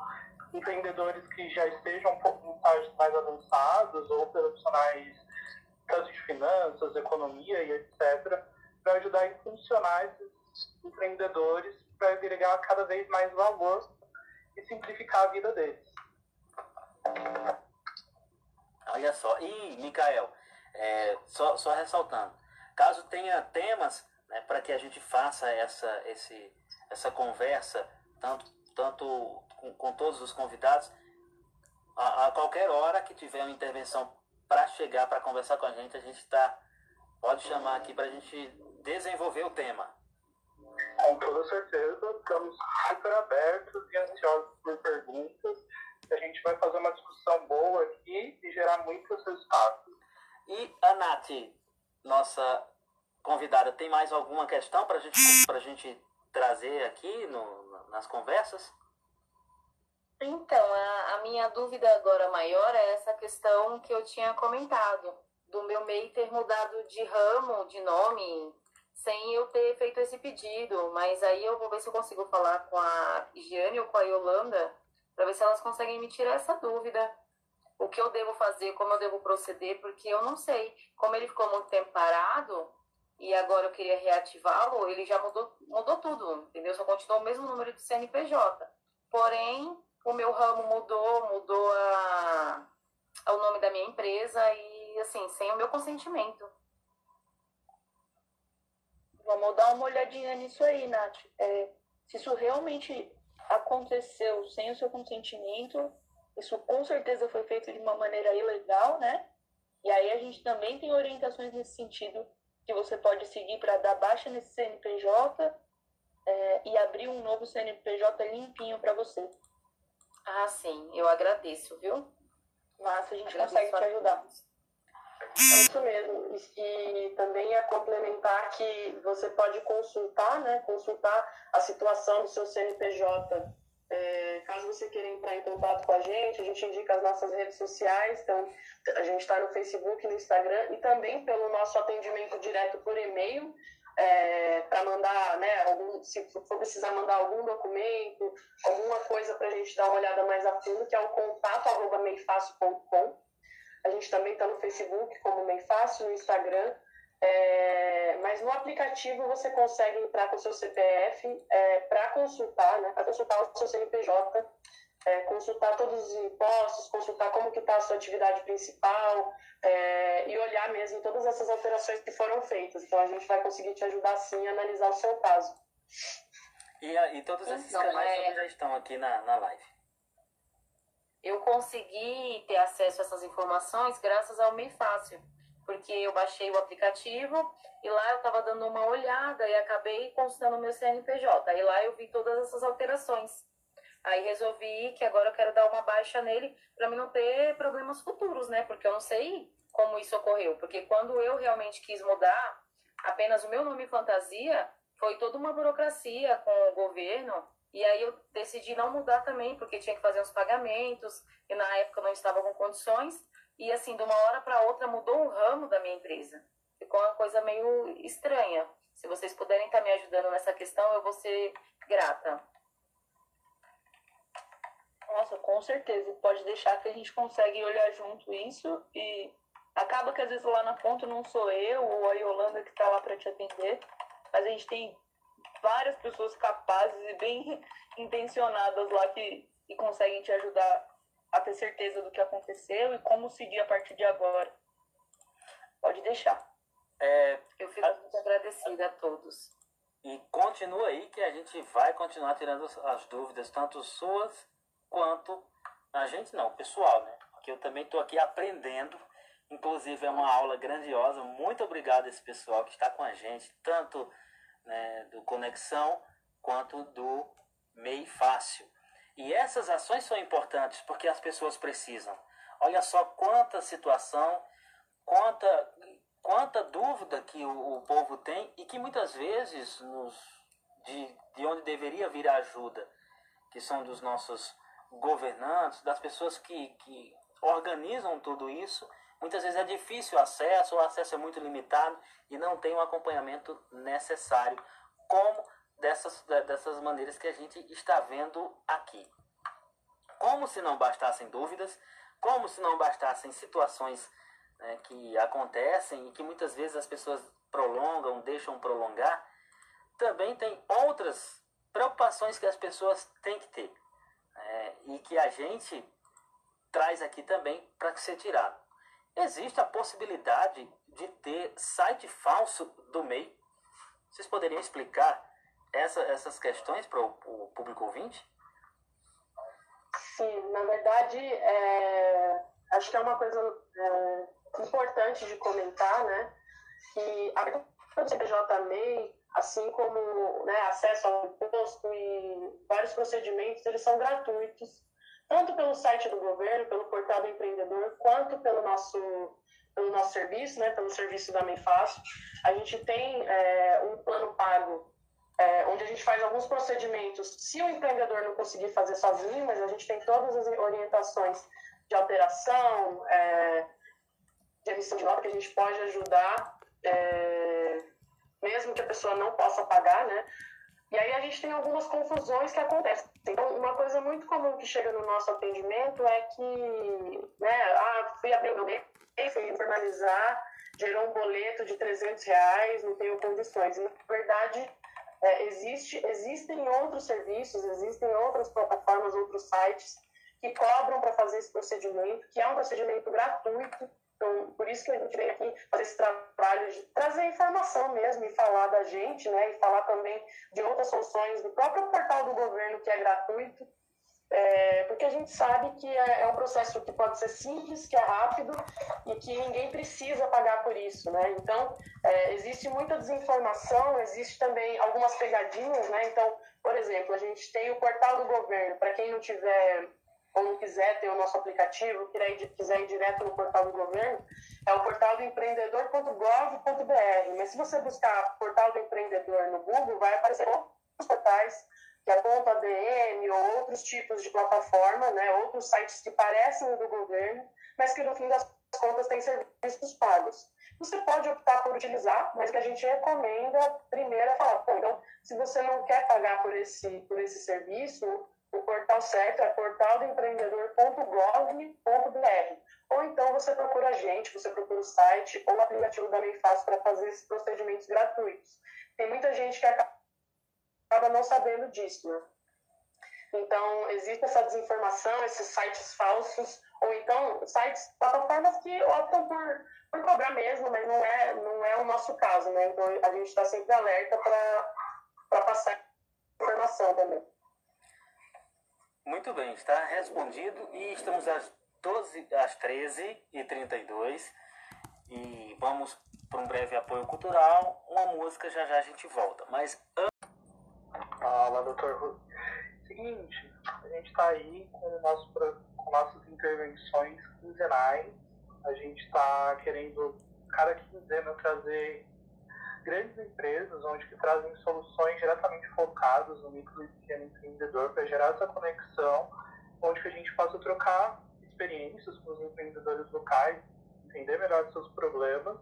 empreendedores que já estejam um pouco mais avançados ou profissionais tanto de finanças, economia e etc., para ajudar a esses empreendedores para agregar cada vez mais valor e simplificar a vida deles. Olha só, e Mikael, é, só, só ressaltando, caso tenha temas né, para que a gente faça essa, esse, essa conversa, tanto, tanto com, com todos os convidados, a, a, qualquer hora que tiver uma intervenção para chegar, para conversar com a gente, a gente está. Pode chamar aqui para a gente desenvolver o tema. Com toda certeza, estamos super abertos e ansiosos por perguntas. A gente vai fazer uma discussão boa aqui e gerar muitos resultados. E a Nath, nossa convidada, tem mais alguma questão para gente, a gente trazer aqui no, nas conversas? Então, a, a, minha dúvida agora maior é essa questão que eu tinha comentado, do meu MEI ter mudado de ramo, de nome, sem eu ter feito esse pedido. Mas aí eu vou ver se eu consigo falar com a Giane ou com a Yolanda, para ver se elas conseguem me tirar essa dúvida. O que eu devo fazer, como eu devo proceder, porque eu não sei. Como ele ficou muito tempo parado, e agora eu queria reativá-lo, ele já mudou, mudou tudo, entendeu? Só continuou o mesmo número de CNPJ. Porém, meu ramo mudou, mudou a, o nome da minha empresa e, assim, sem o meu consentimento. Vamos dar uma olhadinha nisso aí, Nath. É, se isso realmente aconteceu sem o seu consentimento, isso com certeza foi feito de uma maneira ilegal, né? E aí a gente também tem orientações nesse sentido que você pode seguir para dar baixa nesse CNPJ é, e abrir um novo CNPJ limpinho para você. Ah, sim, eu agradeço, viu? Massa, a gente agradeço consegue te ajudar. É isso mesmo. E também é complementar que você pode consultar, né? Consultar a situação do seu CNPJ. É, caso você queira entrar em contato com a gente, a gente indica as nossas redes sociais. Então, a gente está no Facebook, no Instagram e também pelo nosso atendimento direto por e-mail é, para mandar, né, algum, se for precisar mandar algum documento, alguma coisa para a gente dar uma olhada mais a fundo, que é o contato arroba meifácil.com. A gente também está no Facebook como Meifácil, no Instagram. É, mas no aplicativo você consegue entrar com o seu CPF é, para consultar, né, para consultar o seu CNPJ é, consultar todos os impostos, consultar como que está a sua atividade principal é, e olhar mesmo todas essas alterações que foram feitas. Então a gente vai conseguir te ajudar sim a analisar o seu caso. E, e todos esses então, canais é... já estão aqui na, na live. Eu consegui ter acesso a essas informações graças ao MEI Fácil, porque eu baixei o aplicativo e lá eu estava dando uma olhada e acabei consultando o meu CNPJ. E lá eu vi todas essas alterações. Aí resolvi que agora eu quero dar uma baixa nele para mim não ter problemas futuros, né? Porque eu não sei como isso ocorreu. Porque quando eu realmente quis mudar apenas o meu nome fantasia, foi toda uma burocracia com o governo. E aí eu decidi não mudar também, porque tinha que fazer os pagamentos, e na época eu não estava com condições. E assim, de uma hora para outra mudou um ramo da minha empresa. Ficou uma coisa meio estranha. Se vocês puderem estar me ajudando nessa questão, eu vou ser grata. Nossa, com certeza. Pode deixar que a gente consegue olhar junto isso e acaba que às vezes lá na ponta não sou eu ou a Yolanda que está lá para te atender, mas a gente tem várias pessoas capazes e bem intencionadas lá que, que conseguem te ajudar a ter certeza do que aconteceu e como seguir a partir de agora. Pode deixar. É, eu fico muito agradecida a todos. E continua aí que a gente vai continuar tirando as dúvidas, tanto suas quanto a gente não, pessoal, né? Porque eu também estou aqui aprendendo. Inclusive é uma aula grandiosa. Muito obrigado a esse pessoal que está com a gente, tanto né, do Conexão quanto do MEI Fácil. E essas ações são importantes porque as pessoas precisam. Olha só quanta situação, quanta, quanta dúvida que o, o povo tem e que muitas vezes nos, de, de onde deveria vir a ajuda, que são dos nossos governantes, das pessoas que, que organizam tudo isso, muitas vezes é difícil o acesso, o acesso é muito limitado e não tem o acompanhamento necessário, como dessas, dessas maneiras que a gente está vendo aqui. Como se não bastassem dúvidas, como se não bastassem situações né, que acontecem e que muitas vezes as pessoas prolongam, deixam prolongar, também tem outras preocupações que as pessoas têm que ter é, e que a gente traz aqui também para ser tirado. Existe a possibilidade de ter site falso do MEI. Vocês poderiam explicar essa, essas questões para o público ouvinte? Sim, na verdade, é, acho que é uma coisa é, importante de comentar, né? Que a CPJ MEI assim como né, acesso ao imposto e vários procedimentos, eles são gratuitos, tanto pelo site do governo, pelo portal do empreendedor, quanto pelo nosso, pelo nosso serviço, né, pelo serviço da Menfácil. A gente tem é, um plano pago é, onde a gente faz alguns procedimentos, se o empreendedor não conseguir fazer sozinho, mas a gente tem todas as orientações de alteração, é, de emissão de nota que a gente pode ajudar é, mesmo que a pessoa não possa pagar, né? E aí a gente tem algumas confusões que acontecem. Então, uma coisa muito comum que chega no nosso atendimento é que, né, ah, fui abrir meu MEI, fui formalizar, gerou um boleto de 300 reais, não tenho condições. E, na verdade, é, existe, existem outros serviços, existem outras plataformas, outros sites que cobram para fazer esse procedimento, que é um procedimento gratuito, então, por isso que a gente veio aqui fazer esse trabalho de trazer informação mesmo e falar da gente, né? E falar também de outras soluções do próprio portal do governo, que é gratuito. É, porque a gente sabe que é, é, um processo que pode ser simples, que é rápido e que ninguém precisa pagar por isso, né? Então, é, existe muita desinformação, existe também algumas pegadinhas, né? Então, por exemplo, a gente tem o portal do governo, para quem não tiver não quiser ter o nosso aplicativo, quiser ir, direto no portal do governo, é o portal do empreendedor.gov.br. Mas se você buscar portal do empreendedor no Google, vai aparecer outros portais, que é ponto ADM ou outros tipos de plataforma, né, outros sites que parecem do governo, mas que no fim das contas têm serviços pagos. Você pode optar por utilizar, mas que a gente recomenda primeiro é falar, então, se você não quer pagar por esse, por esse serviço, o portal certo é portaldoempreendedor.gov.br. Ou então você procura a gente, você procura o site ou o aplicativo da Meifácil para fazer esses procedimentos gratuitos. Tem muita gente que acaba não sabendo disso, né? Então, existe essa desinformação, esses sites falsos, ou então sites, plataformas que optam por, por cobrar mesmo, mas não é, não é o nosso caso, né? Então, a gente está sempre alerta para passar informação também. Muito bem, está respondido e estamos às 12, às 13h32 e vamos para um breve apoio cultural, uma música, já já a gente volta. Mas Fala, doutor. Seguinte, a gente está aí com, nosso, com nossas intervenções quinzenais. A gente está querendo, cada quinzena, trazer grandes empresas onde que trazem soluções diretamente focadas no micro e pequeno empreendedor para gerar essa conexão, onde que a gente possa trocar experiências com os empreendedores locais, entender melhor os seus problemas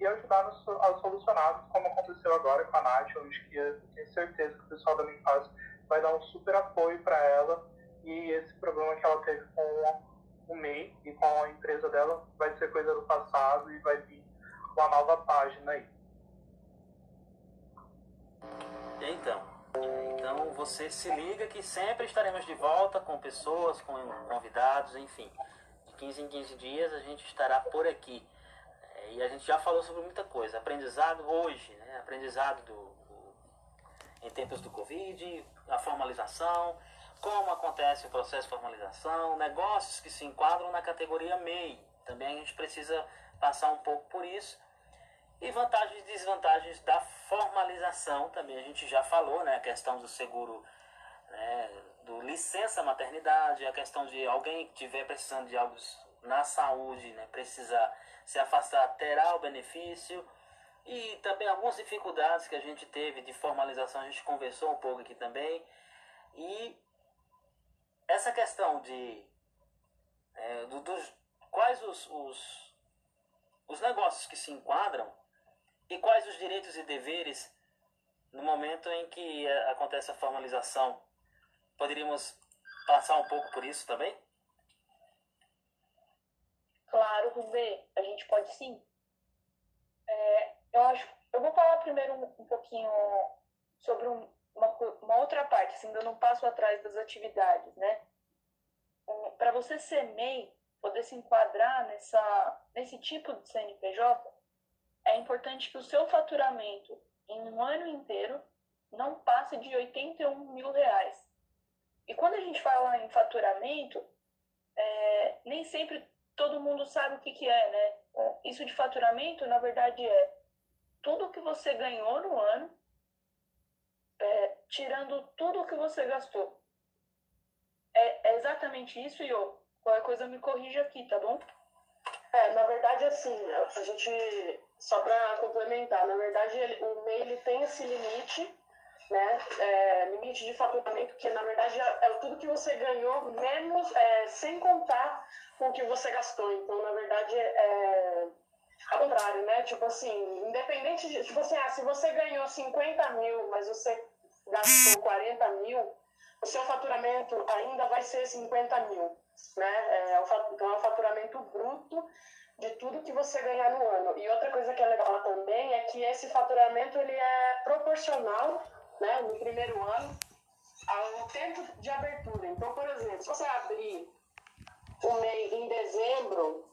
e ajudar a solucioná-los, como aconteceu agora com a Nath, onde que eu tenho certeza que o pessoal da Minfaz vai dar um super apoio para ela e esse problema que ela teve com o MEI e com a empresa dela vai ser coisa do passado e vai vir uma nova página aí. Então, então você se liga que sempre estaremos de volta com pessoas, com convidados, enfim. De 15 em 15 dias a gente estará por aqui. É, e a gente já falou sobre muita coisa. Aprendizado hoje, né? aprendizado do, do, em tempos do Covid, a formalização, como acontece o processo de formalização, negócios que se enquadram na categoria MEI. Também a gente precisa passar um pouco por isso. E vantagens e desvantagens da formalização também a gente já falou, né? A questão do seguro, né? do licença maternidade, a questão de alguém que estiver precisando de algo na saúde, né? Precisa se afastar, terá o benefício. E também algumas dificuldades que a gente teve de formalização, a gente conversou um pouco aqui também. E essa questão de é, do, dos quais os, os, os negócios que se enquadram e quais os direitos e deveres no momento em que é, acontece a formalização. Poderíamos passar um pouco por isso também? Claro, Rubê, a gente pode sim. É, eu acho, eu vou falar primeiro um, um pouquinho sobre um, uma, uma, outra parte, assim, dando um passo atrás das atividades, né? Para você ser MEI, poder se enquadrar nessa, nesse tipo de CNPJ, é importante que o seu faturamento em um ano inteiro não passe de 81 mil reais. E quando a gente fala em faturamento, é, nem sempre todo mundo sabe o que, que é, né? Isso de faturamento, na verdade, é tudo que você ganhou no ano, é, tirando tudo que você gastou. É, é exatamente isso, Iô. Qualquer coisa me corrija aqui, tá bom? É, na verdade, assim, a gente, só para complementar, na verdade, ele, o MEI ele tem esse limite, né, é, limite de faturamento, que na verdade é, é, tudo que você ganhou, menos, é, sem contar com o que você gastou. Então, na verdade, é ao contrário, né? Tipo assim, independente de. Tipo assim, ah, se você ganhou 50 mil, mas você gastou 40 mil, o seu faturamento ainda vai ser 50 mil. Né? É, então, é o faturamento bruto de tudo que você ganhar no ano. E outra coisa que é legal também é que esse faturamento ele é proporcional, né, no primeiro ano, ao tempo de abertura. Então, por exemplo, se você abrir o MEI em dezembro,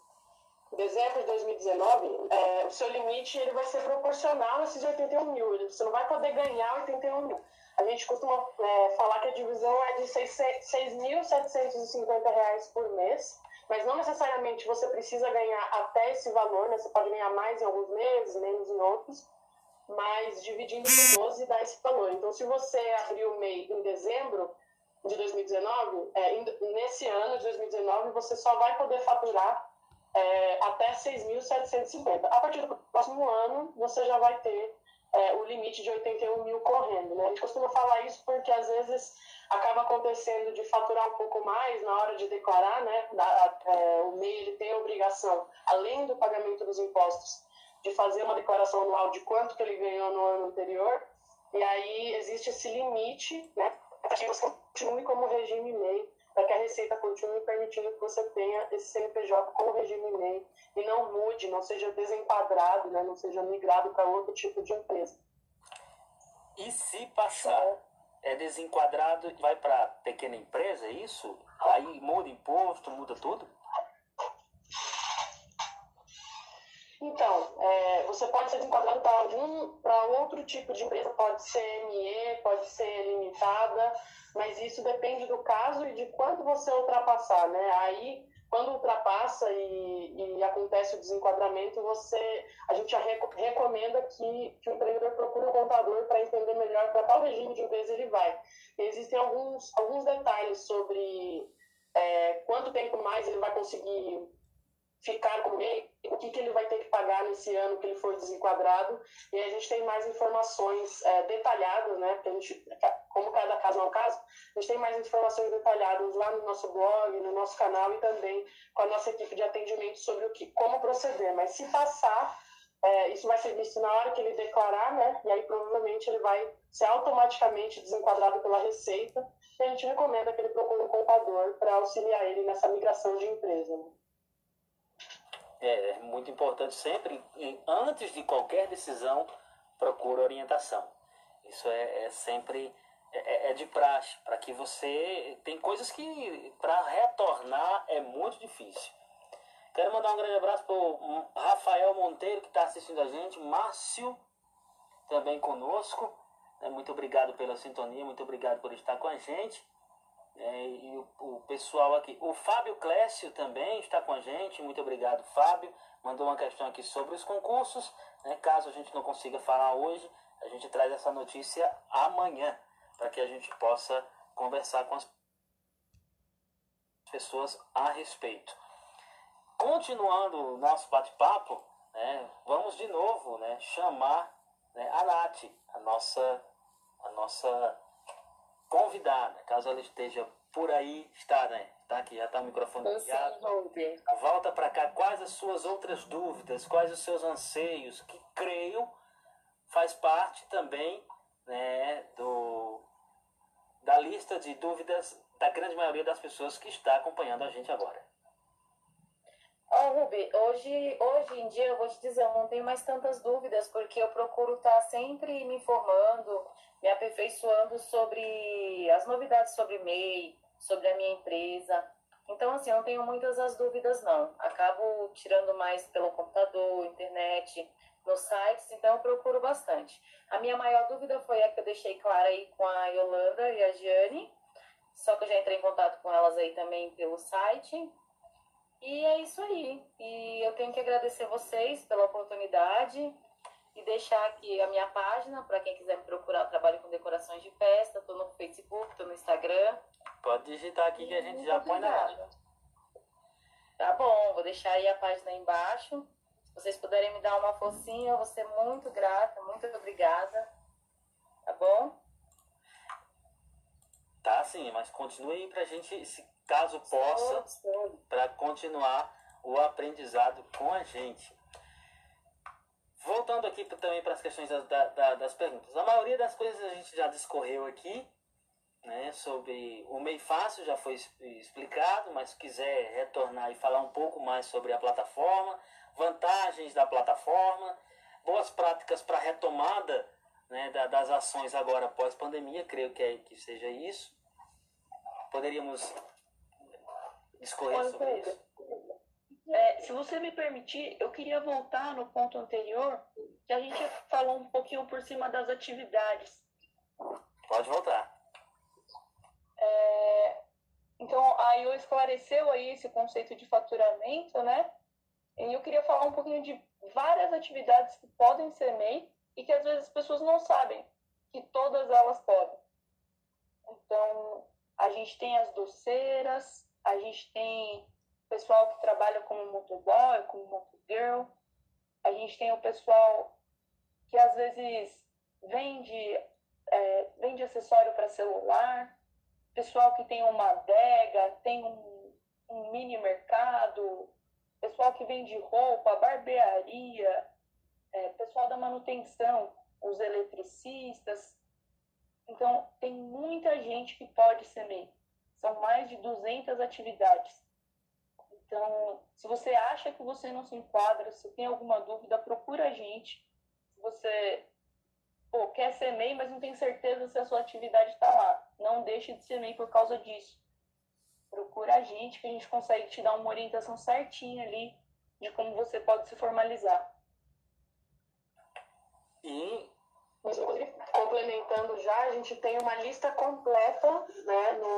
dezembro de 2019, é, o seu limite ele vai ser proporcional a esses 81 mil. Você não vai poder ganhar 81 mil. A gente costuma é, falar que a divisão é de R$ 6.750 por mês, mas não necessariamente você precisa ganhar até esse valor, né? Você pode ganhar mais em alguns meses, menos em outros, mas dividindo por 12 dá esse valor. Então, se você abrir o MEI em dezembro de 2019, é, nesse ano de 2019 você só vai poder faturar é, até 6.750. A partir do próximo ano, você já vai ter é, o limite de 81 mil correndo. Né? A gente costuma falar isso porque às vezes acaba acontecendo de faturar um pouco mais na hora de declarar, né? Da, é, o MEI ele tem a obrigação, além do pagamento dos impostos, de fazer uma declaração anual de quanto que ele ganhou no ano anterior, e aí existe esse limite, né? Para que você continue como regime MEI, para que a Receita continue permitindo que você tenha esse CNPJ com o regime MEI e não mude, não seja desenquadrado, né? não seja migrado para outro tipo de empresa. E se passar? é desenquadrado e vai para pequena empresa, é isso? Aí muda imposto, muda tudo? Então, é, você pode ser desenquadrado para algum, para outro tipo de empresa, pode ser ME, pode ser limitada, mas isso depende do caso e de quanto você ultrapassar, né? Aí, quando ultrapassa e, e acontece o desenquadramento, você, a gente já recomenda que, que o empreendedor procure um contador para entender melhor para qual regime de empresa ele vai. E existem alguns, alguns detalhes sobre é, quanto tempo mais ele vai conseguir ficar com ele, o que, que ele vai ter que pagar nesse ano que ele for desenquadrado. E a gente tem mais informações é, detalhadas, né? A gente, como cada caso é um caso, a gente tem mais informações detalhadas lá no nosso blog, no nosso canal e também com a nossa equipe de atendimento sobre o que, como proceder. Mas se passar, é, isso vai ser visto na hora que ele declarar, né? E aí provavelmente ele vai ser automaticamente desenquadrado pela Receita. E a gente recomenda que ele procure um contador para auxiliar ele nessa migração de empresa. Né? É, é muito importante sempre, antes de qualquer decisão, procure orientação. Isso é, é sempre é, é, é de praxe, para que você. Tem coisas que para retornar é muito difícil. Quero mandar um grande abraço para o Rafael Monteiro, que está assistindo a gente, Márcio, também conosco. Né, muito obrigado pela sintonia, muito obrigado por estar com a gente. É, e o, o, pessoal aqui. O Fábio Clécio também está com a gente. Muito obrigado, Fábio. Mandou uma questão aqui sobre os concursos. Né? Caso a gente não consiga falar hoje, a gente traz essa notícia amanhã, para que a gente possa conversar com as pessoas a respeito. Continuando o nosso bate-papo, né, vamos de novo né, chamar né, a Nath, a nossa, a nossa convidada, caso ela esteja por aí, está, né? Está aqui, já está o microfone ligado. Volta para cá, quais as suas outras dúvidas, quais os seus anseios, que creio faz parte também né, do, da lista de dúvidas da grande maioria das pessoas que está acompanhando a gente agora. Ó, oh, Rubi, hoje, hoje em dia eu vou te dizer, eu não tenho mais tantas dúvidas, porque eu procuro estar sempre me informando, me aperfeiçoando sobre as novidades sobre MEI, sobre a minha empresa. Então, assim, eu não tenho muitas as dúvidas, não. Acabo tirando mais pelo computador, internet, nos sites, então eu procuro bastante. A minha maior dúvida foi a que eu deixei clara aí com a Yolanda e a Giane, só que eu já entrei em contato com elas aí também pelo site. E é isso aí. E eu tenho que agradecer vocês pela oportunidade e deixar aqui a minha página para quem quiser me procurar. Eu trabalho com decorações de festa, estou no Facebook, estou no Instagram. Pode digitar aqui que a gente já põe na Tá bom, vou deixar aí a página aí embaixo. Se vocês puderem me dar uma forcinha, eu vou ser muito grata, muito obrigada. Tá bom? Tá sim, mas continue aí pra gente, se caso possa, para continuar o aprendizado com a gente. Voltando aqui também para as questões da, da, das perguntas. A maioria das coisas a gente já discorreu aqui, né, sobre o meio fácil já foi explicado, mas se quiser retornar e falar um pouco mais sobre a plataforma, vantagens da plataforma, boas práticas para retomada né, das ações agora após pandemia, creio que, é, que seja isso. Poderíamos discorrer sobre isso. É, se você me permitir, eu queria voltar no ponto anterior, que a gente falou um pouquinho por cima das atividades. Pode voltar. É, então, a IO esclareceu aí esse conceito de faturamento, né? E eu queria falar um pouquinho de várias atividades que podem ser MEI e que às vezes as pessoas não sabem que todas elas podem. Então, a gente tem as doceiras, a gente tem pessoal que trabalha como motoboy, como motogirl. A gente tem o pessoal que às vezes vende, é, vende acessório para celular, pessoal que tem uma adega, tem um, um mini mercado, pessoal que vende roupa, barbearia, é, pessoal da manutenção, os eletricistas. Então, tem muita gente que pode ser MEI. São mais de 200 atividades. Então, se você acha que você não se enquadra, se tem alguma dúvida, procura a gente. Se você pô, quer ser MEI, mas não tem certeza se a sua atividade está lá. Não deixe de ser MEI por causa disso. Procura a gente que a gente consegue te dar uma orientação certinha ali de como você pode se formalizar. E complementando já, a gente tem uma lista completa, né? No...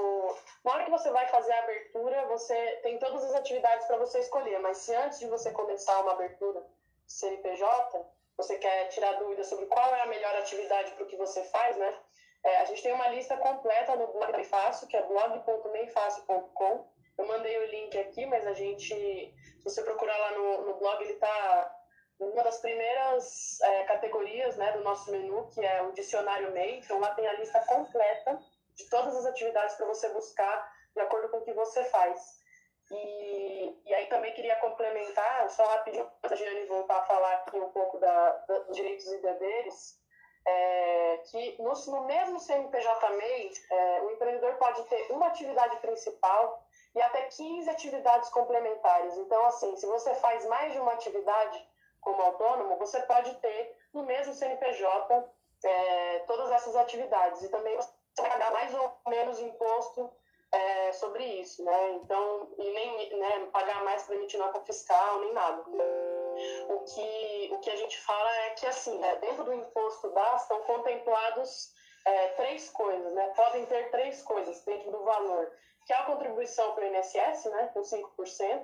Na hora que você vai fazer a abertura, você tem todas as atividades para você escolher, mas se antes de você começar uma abertura CNPJ, você quer tirar dúvidas sobre qual é a melhor atividade para o que você faz, né? É, a gente tem uma lista completa no blog Meifácil, que é blog.meifácil.com. Eu mandei o link aqui, mas a gente, se você procurar lá no, no blog, ele está uma das primeiras é, categorias né, do nosso menu, que é o dicionário MEI. Então, lá tem a lista completa de todas as atividades para você buscar de acordo com o que você faz. E, e aí também queria complementar, só rapidinho, antes a Giane voltar a falar aqui um pouco da, da direitos e deveres, é, que no, no, mesmo CNPJ MEI, é, o empreendedor pode ter uma atividade principal e até 15 atividades complementares. Então, assim, se você faz mais de uma atividade, como autônomo, você pode ter no mesmo CNPJ é, todas essas atividades e também você pagar mais ou menos imposto é, sobre isso, né? Então, e nem né, pagar mais para emitir nota fiscal, nem nada. O que, o que a gente fala é que, assim, né, dentro do imposto DAS estão contemplados é, três coisas, né? Podem ter três coisas dentro do valor, que é a contribuição para o INSS, né, com 5%,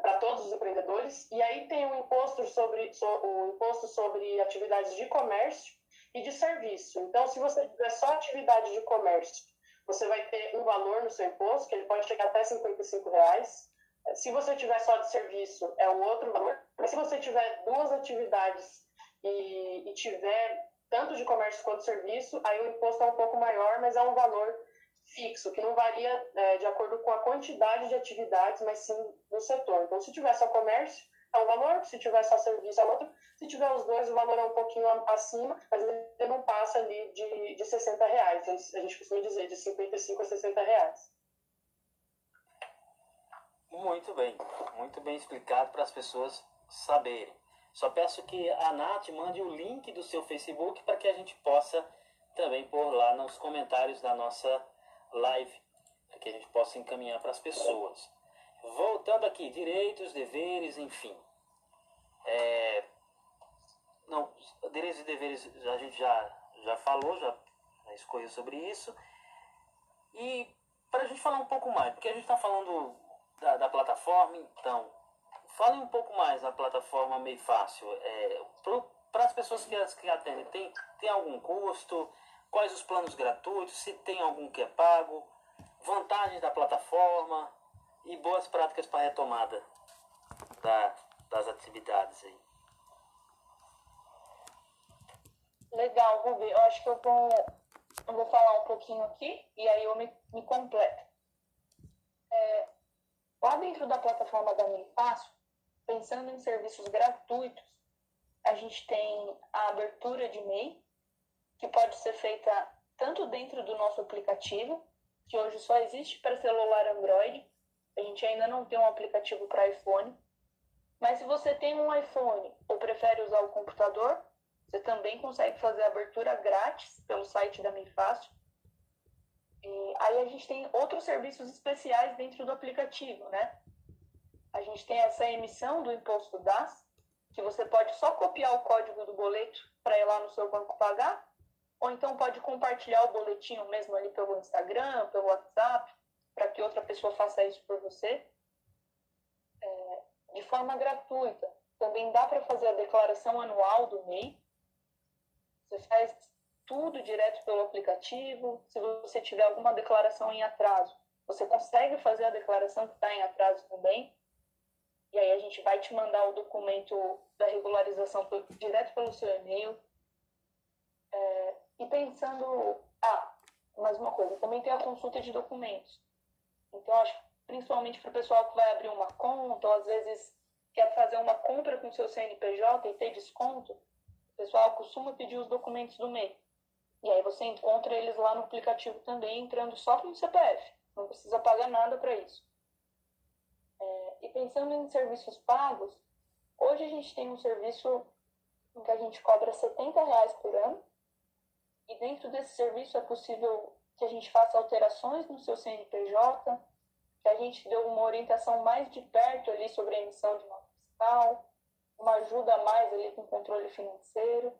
para todos os empreendedores. E aí tem o imposto sobre so, o imposto sobre atividades de comércio e de serviço. Então, se você tiver só atividade de comércio, você vai ter um valor no seu imposto, que ele pode chegar até 55 reais. Se você tiver só de serviço, é um outro valor. Mas se você tiver duas atividades e, e tiver tanto de comércio quanto de serviço, aí o imposto é um pouco maior, mas é um valor fixo, que não varia é, de acordo com a quantidade de atividades, mas sim no setor. Então, se tiver só comércio, é um valor, se tiver só serviço, é outro. Se tiver os dois, o valor é um pouquinho acima, mas ele não passa ali de, de 60 reais. Então, a gente costuma dizer de 55 a 60 reais. Muito bem, muito bem explicado para as pessoas saberem. Só peço que a Nath mande o link do seu Facebook para que a gente possa também pôr lá nos comentários da nossa live, para que a gente possa encaminhar para as pessoas. Voltando aqui, direitos, deveres, enfim. É, não, direitos e deveres a gente já, já falou, já, escolheu sobre isso. E para a gente falar um pouco mais, porque a gente está falando da, da, plataforma, então, fale um pouco mais da plataforma meio fácil. É, para as pessoas que, que atendem, tem, tem algum custo? quais os planos gratuitos, se tem algum que é pago, vantagens da plataforma e boas práticas para retomada da, das atividades aí. Legal, Rubi. Eu acho que eu vou, eu vou falar um pouquinho aqui e aí eu me, me completo. É, lá dentro da plataforma da Fácil, pensando em serviços gratuitos, a gente tem a abertura de MEI, que pode ser feita tanto dentro do nosso aplicativo, que hoje só existe para celular Android. A gente ainda não tem um aplicativo para iPhone. Mas se você tem um iPhone ou prefere usar o computador, você também consegue fazer a abertura grátis pelo site da Mifácil. E aí a gente tem outros serviços especiais dentro do aplicativo, né? A gente tem essa emissão do imposto DAS, que você pode só copiar o código do boleto para ir lá no seu banco pagar ou então pode compartilhar o boletim mesmo ali pelo Instagram, pelo WhatsApp, para que outra pessoa faça isso por você. É, de forma gratuita. Também dá para fazer a declaração anual do MEI. Você faz tudo direto pelo aplicativo. Se você tiver alguma declaração em atraso, você consegue fazer a declaração que está em atraso também. E aí a gente vai te mandar o documento da regularização direto pelo seu e-mail. É, e pensando, ah, mais uma coisa, também tem a consulta de documentos. Então, acho principalmente para o pessoal que vai abrir uma conta, ou às vezes quer fazer uma compra com seu CNPJ e ter desconto, o pessoal costuma pedir os documentos do MEI. E aí você encontra eles lá no aplicativo também, entrando só com o CPF. Não precisa pagar nada para isso. É, e pensando em serviços pagos, hoje a gente tem um serviço em que a gente cobra 70 reais por ano. E dentro desse serviço é possível que a gente faça alterações no seu CNPJ, que a gente dê uma orientação mais de perto ali sobre a emissão de nota fiscal, uma ajuda mais ali com controle financeiro.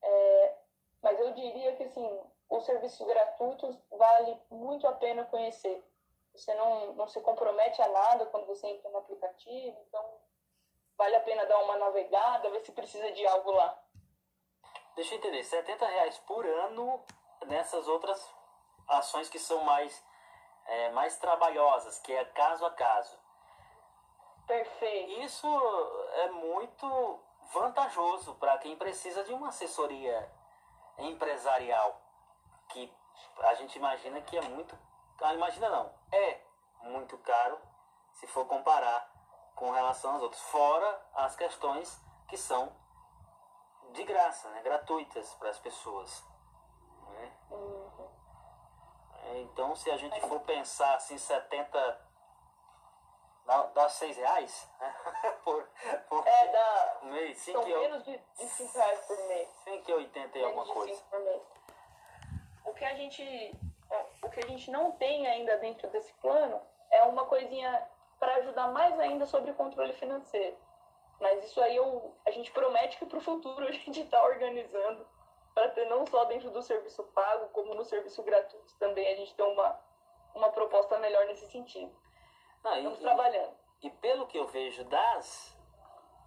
É, mas eu diria que assim, os serviços gratuitos vale muito a pena conhecer. Você não, não se compromete a nada quando você entra no aplicativo, então vale a pena dar uma navegada, ver se precisa de algo lá. Deixa eu entender, 70 reais por ano nessas outras ações que são mais, é, mais trabalhosas, que é caso a caso. Perfeito. Isso é muito vantajoso para quem precisa de uma assessoria empresarial, que a gente imagina que é muito. Ah, imagina não, é muito caro se for comparar com relação aos outros, fora as questões que são de graça, né, gratuitas para as pessoas. Então, se a gente for pensar assim, 70 dá, dá 6 reais né? <laughs> por, por é, dá, mês. São menos de 5 reais por mês. 5,80 e alguma coisa. Por mês. O que a gente o que a gente não tem ainda dentro desse plano é uma coisinha para ajudar mais ainda sobre o controle financeiro. Mas isso aí eu, a gente promete que para o futuro <laughs> a gente está organizando para ter não só dentro do serviço pago, como no serviço gratuito também a gente tem uma, uma proposta melhor nesse sentido. Não, Estamos e, trabalhando. E, pelo que eu vejo das,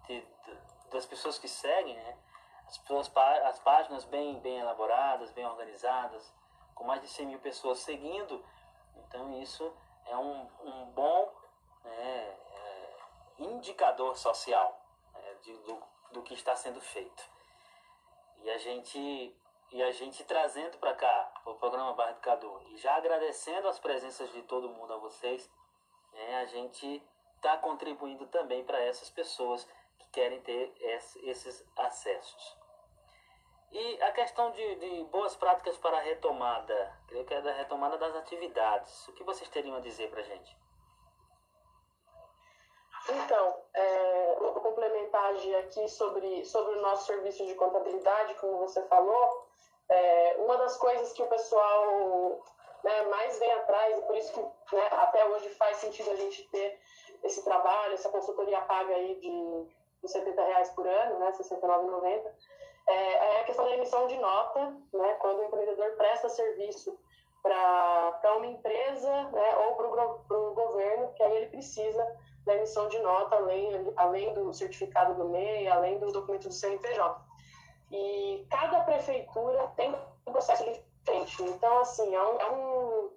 de, das pessoas que seguem, né, as, pessoas, as páginas bem, bem elaboradas, bem organizadas, com mais de 100 mil pessoas seguindo, então isso é um, um bom né, é, indicador social né, de, do, do que está sendo feito. E a gente e a gente trazendo para cá o programa Barra Educador e já agradecendo as presenças de todo mundo a vocês, né, a gente está contribuindo também para essas pessoas que querem ter esses acessos. E a questão de, de, boas práticas para a retomada, creio que é da retomada das atividades. O que vocês teriam a dizer para a gente? Então, é, vou complementar aqui sobre, sobre o nosso serviço de contabilidade, como você falou. É, uma das coisas que o pessoal né, mais vem atrás, e por isso que né, até hoje faz sentido a gente ter esse trabalho, essa consultoria paga aí de, de 70 reais por ano, né, R$ 69,90, é, é a questão da emissão de nota, né, quando o empreendedor presta serviço para uma empresa né, ou para o governo, que aí ele precisa da emissão de nota, além, além do certificado do MEI, além do documento do CNPJ. E cada prefeitura tem um processo diferente. Então, assim, é, um, é, um,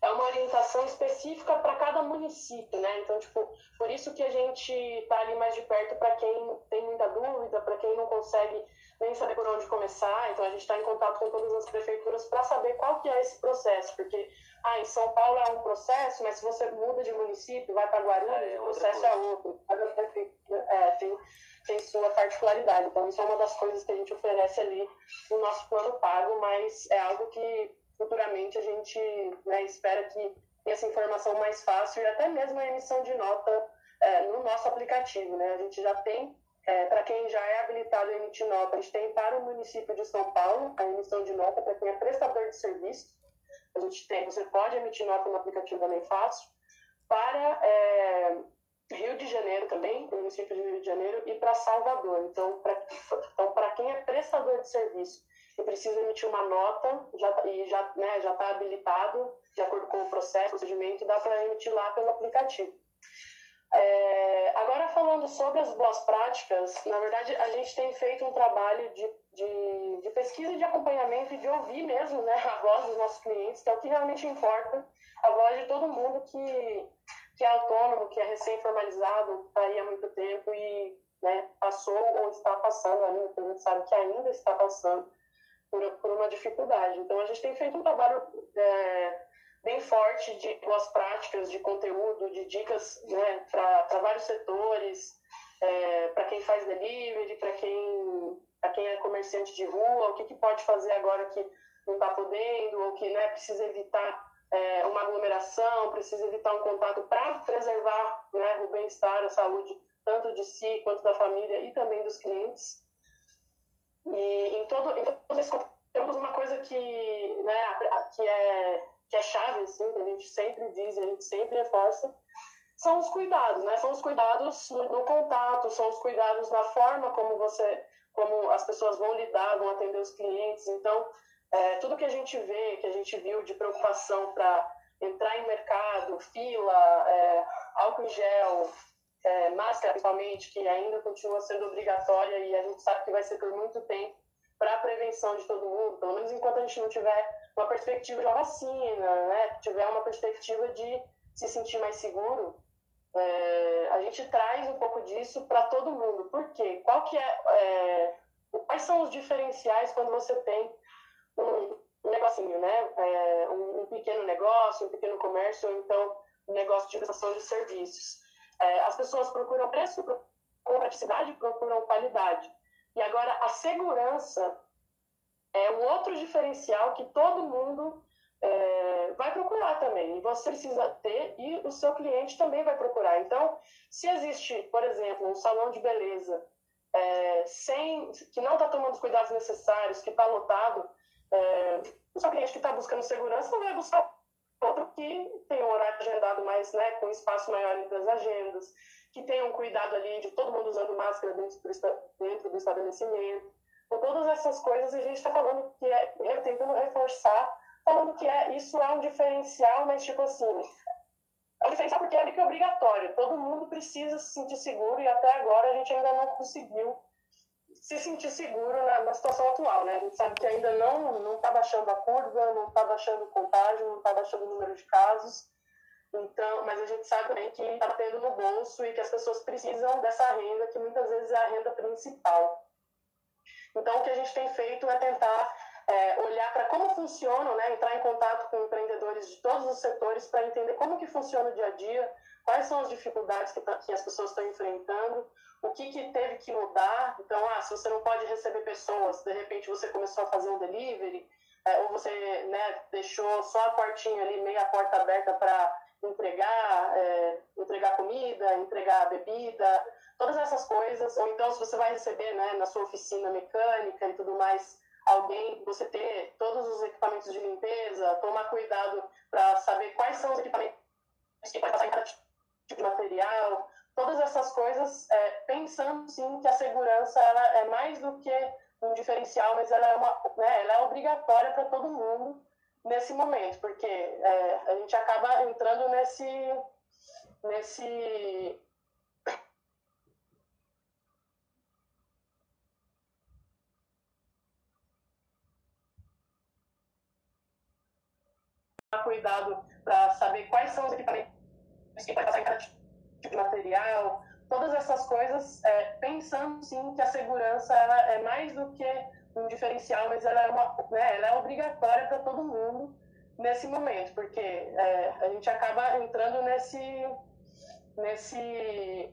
é uma orientação específica para cada município, né? Então, tipo, por isso que a gente está ali mais de perto para quem tem muita dúvida, para quem não consegue nem saber por onde começar. Então, a gente está em contato com todas as prefeituras para saber qual que é esse processo, porque ah, em São Paulo é um processo, mas se você muda de município, vai para Guarulhos, é, o processo é outro. Cada prefeitura é, tem, tem sua particularidade. Então, isso é uma das coisas que a gente oferece ali no nosso plano pago, mas é algo que futuramente a gente né, espera que tenha essa informação mais fácil e até mesmo a emissão de nota é, no nosso aplicativo. Né? A gente já tem é, para quem já é habilitado a emitir nota, a gente tem para o município de São Paulo a emissão de nota para quem é prestador de serviço. A gente tem, você pode emitir nota no aplicativo também fácil. Para é, Rio de Janeiro também, município de Rio de Janeiro, e para Salvador. Então, para <laughs> então, quem é prestador de serviço e precisa emitir uma nota já, tá, e já né, já está habilitado, de acordo com o processo, procedimento, dá para emitir lá pelo aplicativo. É, agora, falando sobre as boas práticas, na verdade, a gente tem feito um trabalho de, de, de, pesquisa de acompanhamento e de ouvir mesmo né, a voz dos nossos clientes, que é o que realmente importa, a voz de todo mundo que, que é autônomo, que é recém-formalizado, está aí há muito tempo e né, passou ou está passando ainda, a gente sabe que ainda está passando por, por uma dificuldade. Então, a gente tem feito um trabalho. É, bem forte de boas práticas, de conteúdo, de dicas né, para vários setores, é, para quem faz delivery, para quem, quem é comerciante de rua, o que, que pode fazer agora que não está podendo, ou que né, precisa evitar é, uma aglomeração, precisa evitar um contato para preservar né, o bem-estar, a saúde tanto de si quanto da família e também dos clientes. E em todo, em todo esse temos uma coisa que, né, que, é, que é chave, assim, que a gente sempre diz, a gente sempre reforça, são os cuidados, né? São os cuidados no, contato, são os cuidados na forma como você, como as pessoas vão lidar, vão atender os clientes. Então, é, tudo que a gente vê, que a gente viu de preocupação para entrar em mercado, fila, é, álcool em gel, é, máscara principalmente, que ainda continua sendo obrigatória e a gente sabe que vai ser por muito tempo para a prevenção de todo mundo, pelo menos enquanto a gente não tiver uma perspectiva de uma vacina, né, tiver uma perspectiva de se sentir mais seguro, é, a gente traz um pouco disso para todo mundo. Por quê? Qual que é, é, quais são os diferenciais quando você tem um, negocinho, né? É, um, um, pequeno negócio, um pequeno comércio, ou então um negócio de prestação de serviços. É, as pessoas procuram preço, procuram praticidade, procuram qualidade. E agora a segurança é um outro diferencial que todo mundo é, vai procurar também. E você precisa ter e o seu cliente também vai procurar. Então, se existe, por exemplo, um salão de beleza é, sem, que não está tomando os cuidados necessários, que está lotado, é, o seu cliente que está buscando segurança não vai buscar outro que tem um horário agendado mais, né, com espaço maior entre as agendas, que tenha um cuidado ali de todo mundo usando máscara dentro do, dentro do estabelecimento. Com todas essas coisas, a gente está falando que é, tentando reforçar, falando que é, isso é um diferencial, mas tipo assim, é um diferencial porque é obrigatório. Todo mundo precisa se sentir seguro e até agora a gente ainda não conseguiu se sentir seguro na, na, situação atual, né? A gente sabe que ainda não não está baixando a curva, não está baixando o contágio, não está baixando o número de casos. Então, mas a gente sabe também que está tendo no bolso e que as pessoas precisam dessa renda, que muitas vezes é a renda principal. Então, o que a gente tem feito é tentar é, olhar para como funcionam, né, entrar em contato com empreendedores de todos os setores para entender como que funciona o dia a dia, quais são as dificuldades que, tá, que as pessoas estão enfrentando, o que, que teve que mudar. Então, ah, se você não pode receber pessoas, de repente você começou a fazer um delivery, é, ou você né, deixou só a portinha ali, meia porta aberta para entregar, é, entregar comida, entregar bebida, todas essas coisas. Ou então, se você vai receber né, na sua oficina mecânica e tudo mais, alguém, você ter todos os equipamentos de limpeza, tomar cuidado para saber quais são os equipamentos que pode passar em cada de material, todas essas coisas, é, pensando sim que a segurança ela é mais do que um diferencial, mas ela é, uma, né, ela é obrigatória para todo mundo nesse momento, porque é, a gente acaba entrando nesse, nesse cuidado para saber quais são os equipamentos tipo de material, todas essas coisas, é, pensando sim que a segurança é mais do que um diferencial, mas ela é, uma, né, ela é obrigatória para todo mundo nesse momento, porque é, a gente acaba entrando nesse nesse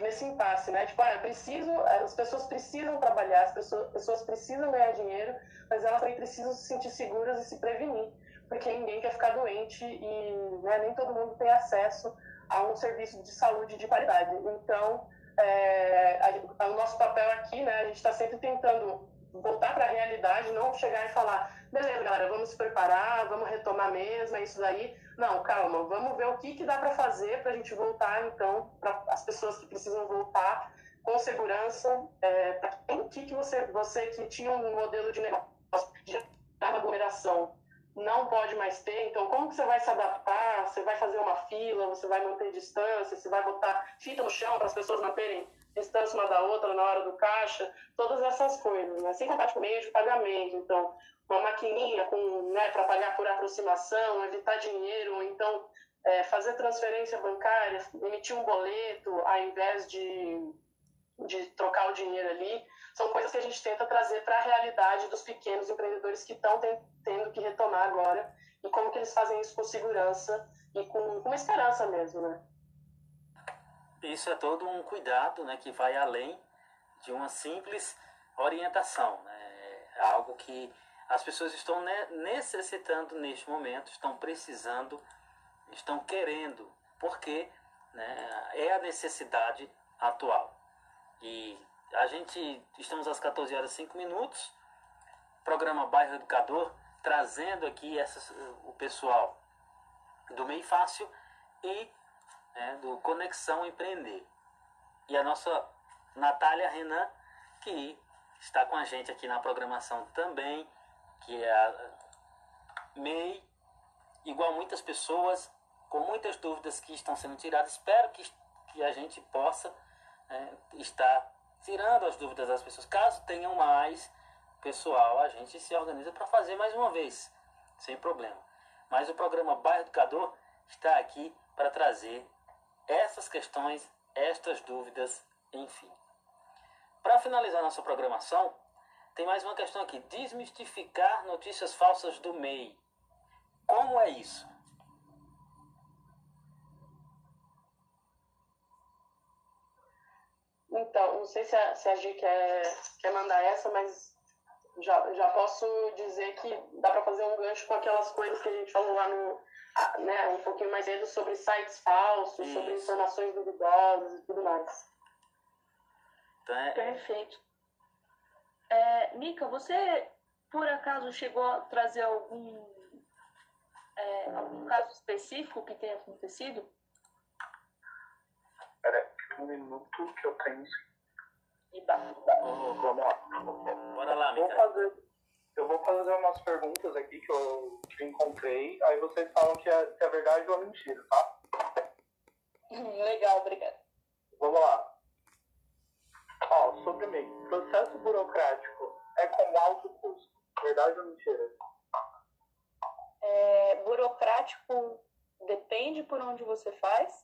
nesse impasse, né? Tipo, ah, preciso, as pessoas precisam trabalhar, as pessoas, pessoas precisam ganhar dinheiro, mas elas também precisam se sentir seguras e se prevenir, porque ninguém quer ficar doente e né, nem todo mundo tem acesso a um serviço de saúde de qualidade. Então, é, a, o nosso papel aqui, né, a gente está sempre tentando voltar para a realidade, não chegar e falar, beleza, galera, vamos se preparar, vamos retomar mesmo, é isso daí. Não, calma, vamos ver o que, que dá para fazer para a gente voltar, então, para as pessoas que precisam voltar com segurança. É, o que, que você, você que tinha um modelo de negócio de aglomeração não pode mais ter, então como que você vai se adaptar? Você vai fazer uma fila, você vai manter distância, você vai botar fita no chão para as pessoas manterem distância uma da outra na hora do caixa, todas essas coisas, né? Sem contar com meio de pagamento, então uma maquininha com, né, para pagar por aproximação, evitar dinheiro, então é, fazer transferência bancária, emitir um boleto ao invés de, de trocar o dinheiro ali, são coisas que a gente tenta trazer para a realidade dos pequenos empreendedores que estão tendo que retomar agora e como que eles fazem isso com segurança e com, com uma esperança mesmo, né? Isso é todo um cuidado, né, que vai além de uma simples orientação, né? É algo que as pessoas estão necessitando neste momento, estão precisando, estão querendo, porque né, é a necessidade atual. E a gente estamos às 14 horas e 5 minutos. Programa Bairro Educador trazendo aqui essas, o pessoal do Meio Fácil e né, do Conexão Empreender. E a nossa Natália Renan, que está com a gente aqui na programação também, que é a MEI, igual muitas pessoas, com muitas dúvidas que estão sendo tiradas. Espero que, que a gente possa é, estar tirando as dúvidas das pessoas. Caso tenham mais pessoal, a gente se organiza para fazer mais uma vez, sem problema. Mas o programa Bairro Educador está aqui para trazer essas questões, estas dúvidas, enfim. Para finalizar nossa programação, tem mais uma questão aqui: desmistificar notícias falsas do MEI. Como é isso? Então, não sei se a, se a G quer, quer mandar essa, mas já, já posso dizer que dá para fazer um gancho com aquelas coisas que a gente falou lá no, né, um pouquinho mais cedo sobre sites falsos, Isso. sobre informações duvidosas e tudo mais. Então é... Perfeito. É, Mica, você por acaso chegou a trazer algum, é, algum caso específico que tenha acontecido? Espera um minuto que eu tenho. Iba. Oh, vamos lá. Bora lá. Vou fazer, eu vou fazer umas perguntas aqui que eu, que encontrei, aí vocês falam que é, que é verdade ou mentira, tá? Legal, obrigada. Vamos lá. Ó, sobre MEI. Processo burocrático é com alto custo. Verdade ou mentira? É, burocrático depende por onde você faz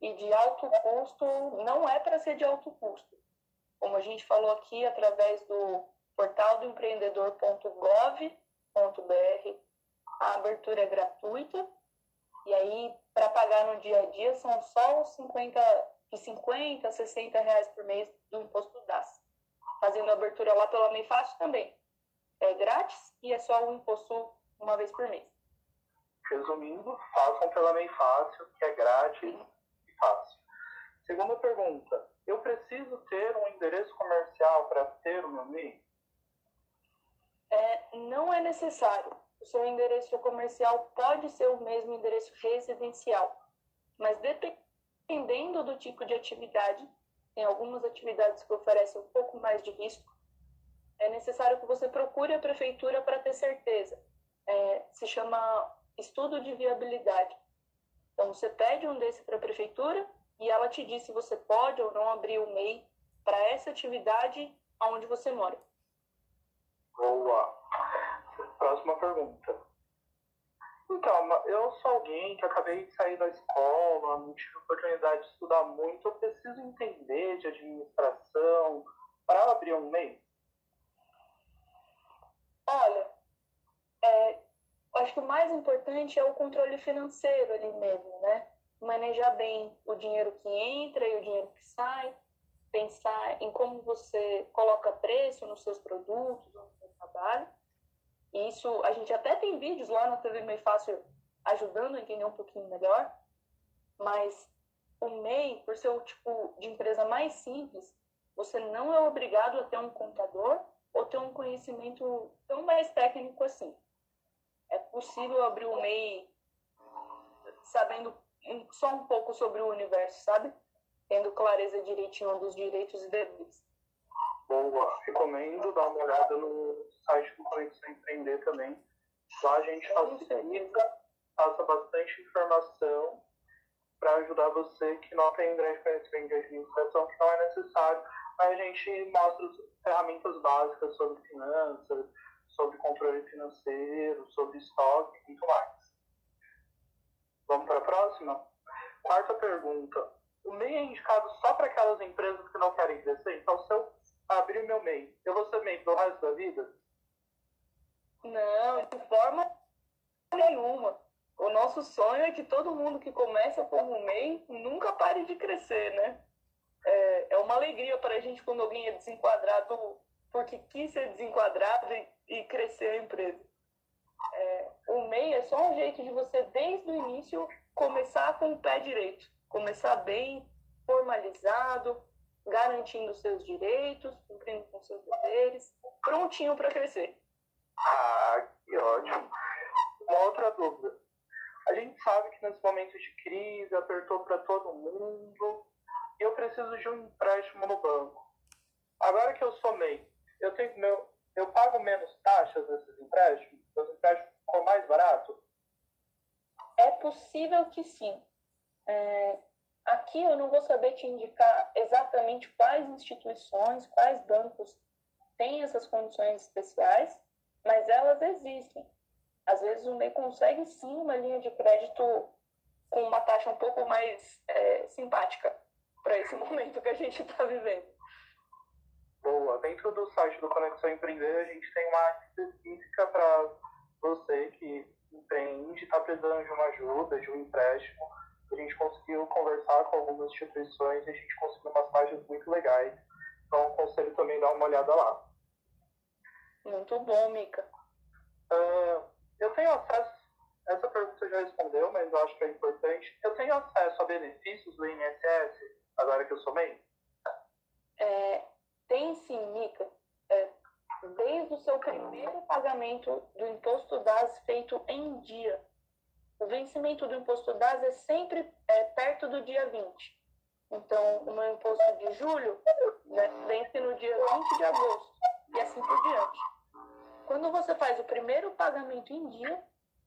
e de alto custo não é para ser de alto custo. Como a gente falou aqui, através do portal do empreendedor.gov.br, a abertura é gratuita e aí para pagar no dia a dia são só os 50 de 50 a 60 reais por mês do imposto DAS. Fazendo a abertura lá pela Fácil também. É grátis e é só o imposto uma vez por mês. Resumindo, façam pela Meio Fácil, que é grátis Sim. Fácil. Segunda pergunta, eu preciso ter um endereço comercial para ter o meu MEI? É, não é necessário. O seu endereço comercial pode ser o mesmo endereço residencial, mas depende dependendo do tipo de atividade, tem algumas atividades que oferecem um pouco mais de risco, é necessário que você procure a prefeitura para ter certeza. É, se chama estudo de viabilidade. Então, você pede um desse para a prefeitura e ela te diz se você pode ou não abrir o MEI para essa atividade onde você mora. Boa. Próxima pergunta. Então, eu sou alguém que acabei de sair da escola, não tive oportunidade de estudar muito, eu preciso entender de administração para abrir um MEI? Olha, é, acho que o mais importante é o controle financeiro ali mesmo, né? Manejar bem o dinheiro que entra e o dinheiro que sai, pensar em como você coloca preço nos seus produtos, no seu trabalho isso, a gente até tem vídeos lá na TV Meio Fácil ajudando a entender um pouquinho melhor, mas o MEI, por ser o tipo de empresa mais simples, você não é obrigado a ter um contador ou ter um conhecimento tão mais técnico assim. É possível abrir o MEI sabendo só um pouco sobre o universo, sabe? Tendo clareza direitinho dos direitos e deveres. Boa, recomendo dar uma olhada no site do Conexão Empreender também. Lá a gente facilita, passa bastante informação para ajudar você que não tem grande conhecimento de administração, que não é necessário, mas a gente mostra as ferramentas básicas sobre finanças, sobre controle financeiro, sobre estoque e muito mais. Vamos para a próxima? Quarta pergunta. O MEI é indicado só para aquelas empresas que não querem crescer? Então, se eu abrir meu MEI, eu vou ser MEI pro resto da vida? Não, de forma nenhuma. O nosso sonho é que todo mundo que começa como MEI nunca pare de crescer, né? É, é uma alegria para a gente quando alguém é desenquadrado porque quis ser desenquadrado e, e crescer a empresa. É, o MEI é só um jeito de você, desde o início, começar com o pé direito. Começar bem, formalizado, garantindo seus direitos, cumprindo com seus deveres, prontinho para crescer. Ah, que ótimo. Uma outra dúvida. A gente sabe que nesse momento de crise apertou para todo mundo e eu preciso de um empréstimo no banco. Agora que eu sou MEI, eu tenho meu, eu pago menos taxas nesses empréstimos? Os empréstimos ficam mais barato? É possível que sim. É, aqui eu não vou saber te indicar exatamente quais instituições, quais bancos têm essas condições especiais, mas elas existem. Às vezes o MEI consegue sim uma linha de crédito com uma taxa um pouco mais é, simpática para esse <laughs> momento que a gente está vivendo. Boa. Dentro do site do Conexão Empreender, a gente tem uma área específica para você que empreende, está precisando de uma ajuda, de um empréstimo. A gente conseguiu conversar com algumas instituições e a gente conseguiu umas taxas muito legais. Então, aconselho também dar uma olhada lá. Muito bom, Mica. Uh, eu tenho acesso, essa pergunta você já respondeu, mas eu acho que é importante. Eu tenho acesso a benefícios do INSS agora que eu sou MEI? É, tem sim, Mica. É, desde o seu primeiro pagamento do imposto DAS feito em dia. O vencimento do imposto DAS é sempre é, perto do dia 20. Então, o meu imposto de julho né, vence no dia 20 de agosto e assim por diante. Quando você faz o primeiro pagamento em dia,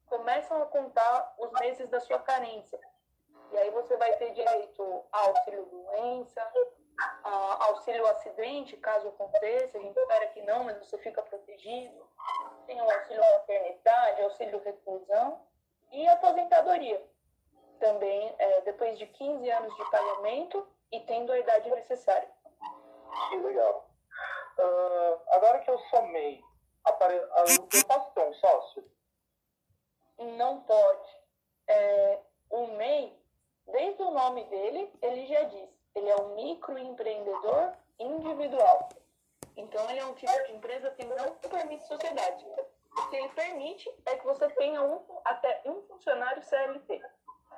começam a contar os meses da sua carência. E aí você vai ter direito a auxílio doença, a auxílio acidente, caso aconteça. A gente espera que não, mas você fica protegido. Tem o auxílio maternidade, auxílio reclusão e aposentadoria. Também é, depois de 15 anos de pagamento e tendo a idade necessária. Que legal. Uh, agora que eu somei, apare... eu posso ter um sócio? Não pode. É, o MEI Desde o nome dele, ele já diz, ele é um microempreendedor individual. Então, ele é um tipo de empresa que não permite sociedade. O que ele permite é que você tenha um, até um funcionário CLT.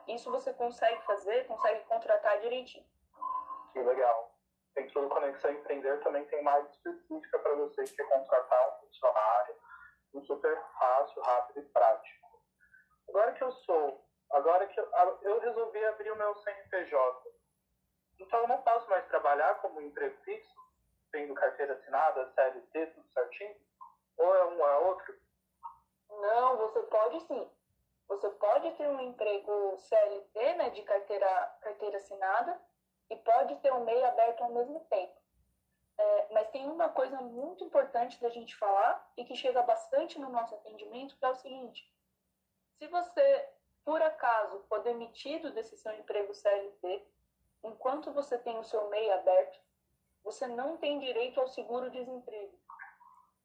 Isso você consegue fazer, consegue contratar direitinho. Que legal. Dentro do Conexão Empreender também tem mais específica para você que quer contratar um funcionário, um super fácil, rápido e prático. Agora que eu sou Agora que eu, eu resolvi abrir o meu CNPJ. Então eu não posso mais trabalhar como emprego fixo, tendo carteira assinada, CLT, tudo certinho? Ou é um ou é outro? Não, você pode sim. Você pode ter um emprego CLT, né, de carteira, carteira assinada, e pode ter um MEI aberto ao mesmo tempo. É, mas tem uma coisa muito importante da gente falar e que chega bastante no nosso atendimento, que é o seguinte: se você por acaso for demitido desse seu emprego CLT, enquanto você tem o seu MEI aberto, você não tem direito ao seguro-desemprego.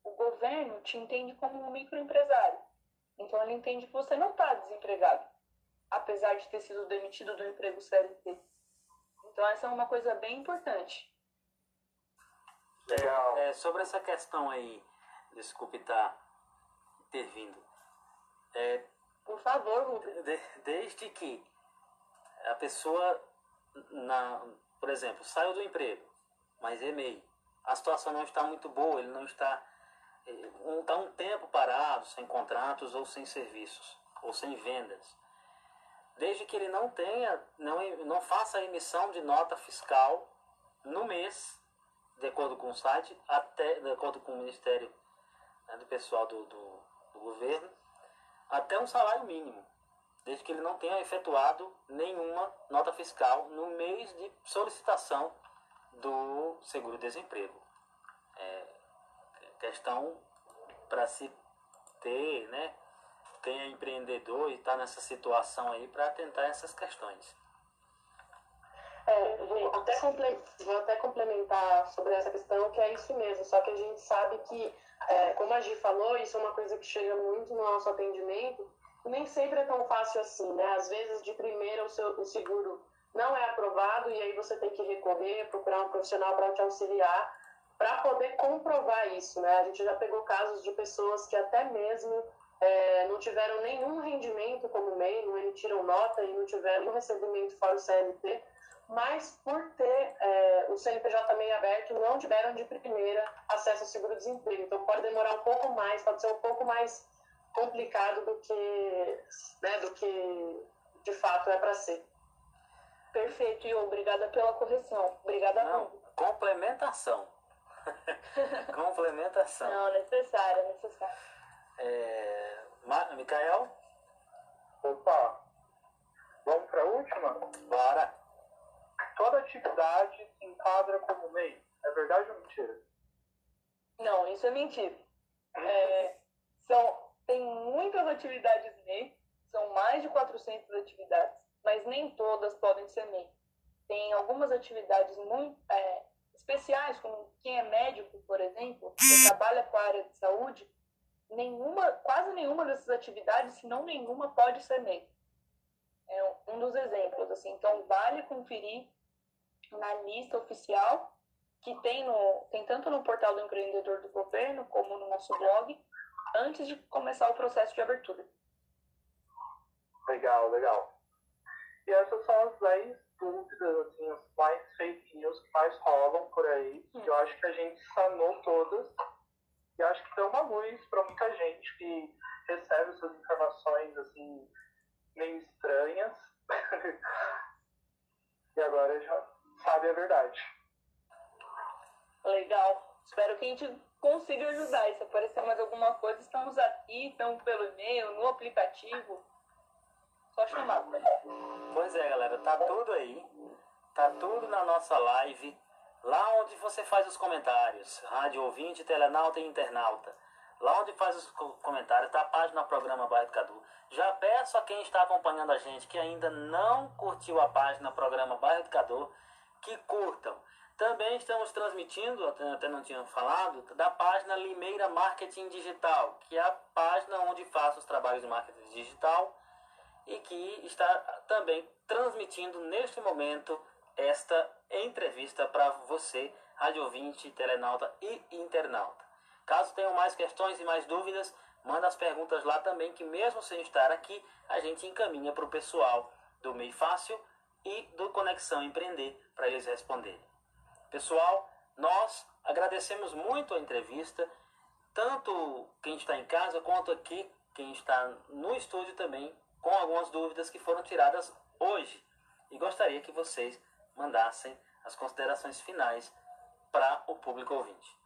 O governo te entende como um microempresário. Então, ele entende que você não está desempregado, apesar de ter sido demitido do emprego CLT. Então, essa é uma coisa bem importante. Legal. É, sobre essa questão aí, desculpe estar tá intervindo. É, por favor, Rubens. De, desde que a pessoa, na, por exemplo, saiu do emprego, mas meio. A situação não está muito boa, ele não está. Está um tempo parado, sem contratos ou sem serviços, ou sem vendas. Desde que ele não tenha, não, não faça a emissão de nota fiscal no mês, de acordo com o site, até, de acordo com o Ministério né, do Pessoal do, do, do Governo, até um salário mínimo, desde que ele não tenha efetuado nenhuma nota fiscal no mês de solicitação do seguro-desemprego. É questão para se ter, né? É empreendedor e está nessa situação aí para tentar essas questões. É, vou até, vou até complementar sobre essa questão, que é isso mesmo, só que a gente sabe que é, como a Gi falou, isso é uma coisa que chega muito no nosso atendimento, nem sempre é tão fácil assim, né? Às vezes, de primeira, o, seu, o seguro não é aprovado e aí você tem que recorrer, procurar um profissional para te auxiliar, para poder comprovar isso, né? A gente já pegou casos de pessoas que até mesmo é, não tiveram nenhum rendimento como MEI, não emitiram nota e não tiveram um recebimento fora o CLT, mas por ter é, o CNPJ também aberto, não tiveram de primeira acesso ao seguro-desemprego. Então pode demorar um pouco mais, pode ser um pouco mais complicado do que, né, do que de fato é para ser. Perfeito, e obrigada pela correção. Obrigada Não, complementação. <laughs> complementação. Não, necessária, necessária. É... Ma Micael? Opa! Vamos para a última? Bora! Toda atividade se enquadra como MEI. É verdade ou mentira? Não, isso é mentira. É, são, tem muitas atividades MEI, são mais de 400 atividades, mas nem todas podem ser MEI. Tem algumas atividades muito é, especiais, como quem é médico, por exemplo, que trabalha com a área de saúde, nenhuma, quase nenhuma dessas atividades, se não nenhuma, pode ser MEI. É um dos exemplos, assim. Então, vale conferir na lista oficial que tem, no, tem tanto no portal do empreendedor do governo como no nosso blog, antes de começar o processo de abertura. Legal, legal. E essas são as 10 dúvidas, assim, as mais fake news que mais rolam por aí. Hum. Eu acho que a gente sanou todas. E acho que deu uma luz para muita gente que recebe essas informações, assim, meio estranhas. <laughs> e agora já sabe a verdade. Legal. Espero que a gente consiga ajudar. E se aparecer mais alguma coisa, estamos aqui, estamos pelo e-mail, no aplicativo. Só chamar. Pois é, galera, tá tudo aí. Tá tudo na nossa live. Lá onde você faz os comentários. Rádio ouvinte, telenauta e internauta. Lá onde faz os comentários, tá a página Programa Bairro do Cadu. Já peço a quem está acompanhando a gente que ainda não curtiu a página Programa Bairro Educador que curtam. Também estamos transmitindo, até não tinha falado, da página Limeira Marketing Digital, que é a página onde faço os trabalhos de marketing digital e que está também transmitindo neste momento esta entrevista para você, rádio ouvinte, telenauta e internauta. Caso tenham mais questões e mais dúvidas, manda as perguntas lá também, que mesmo sem estar aqui, a gente encaminha para o pessoal do Meio Fácil e do Conexão Empreender para eles responderem. Pessoal, nós agradecemos muito a entrevista, tanto quem está em casa quanto aqui, quem está no estúdio também, com algumas dúvidas que foram tiradas hoje. E gostaria que vocês mandassem as considerações finais para o público ouvinte.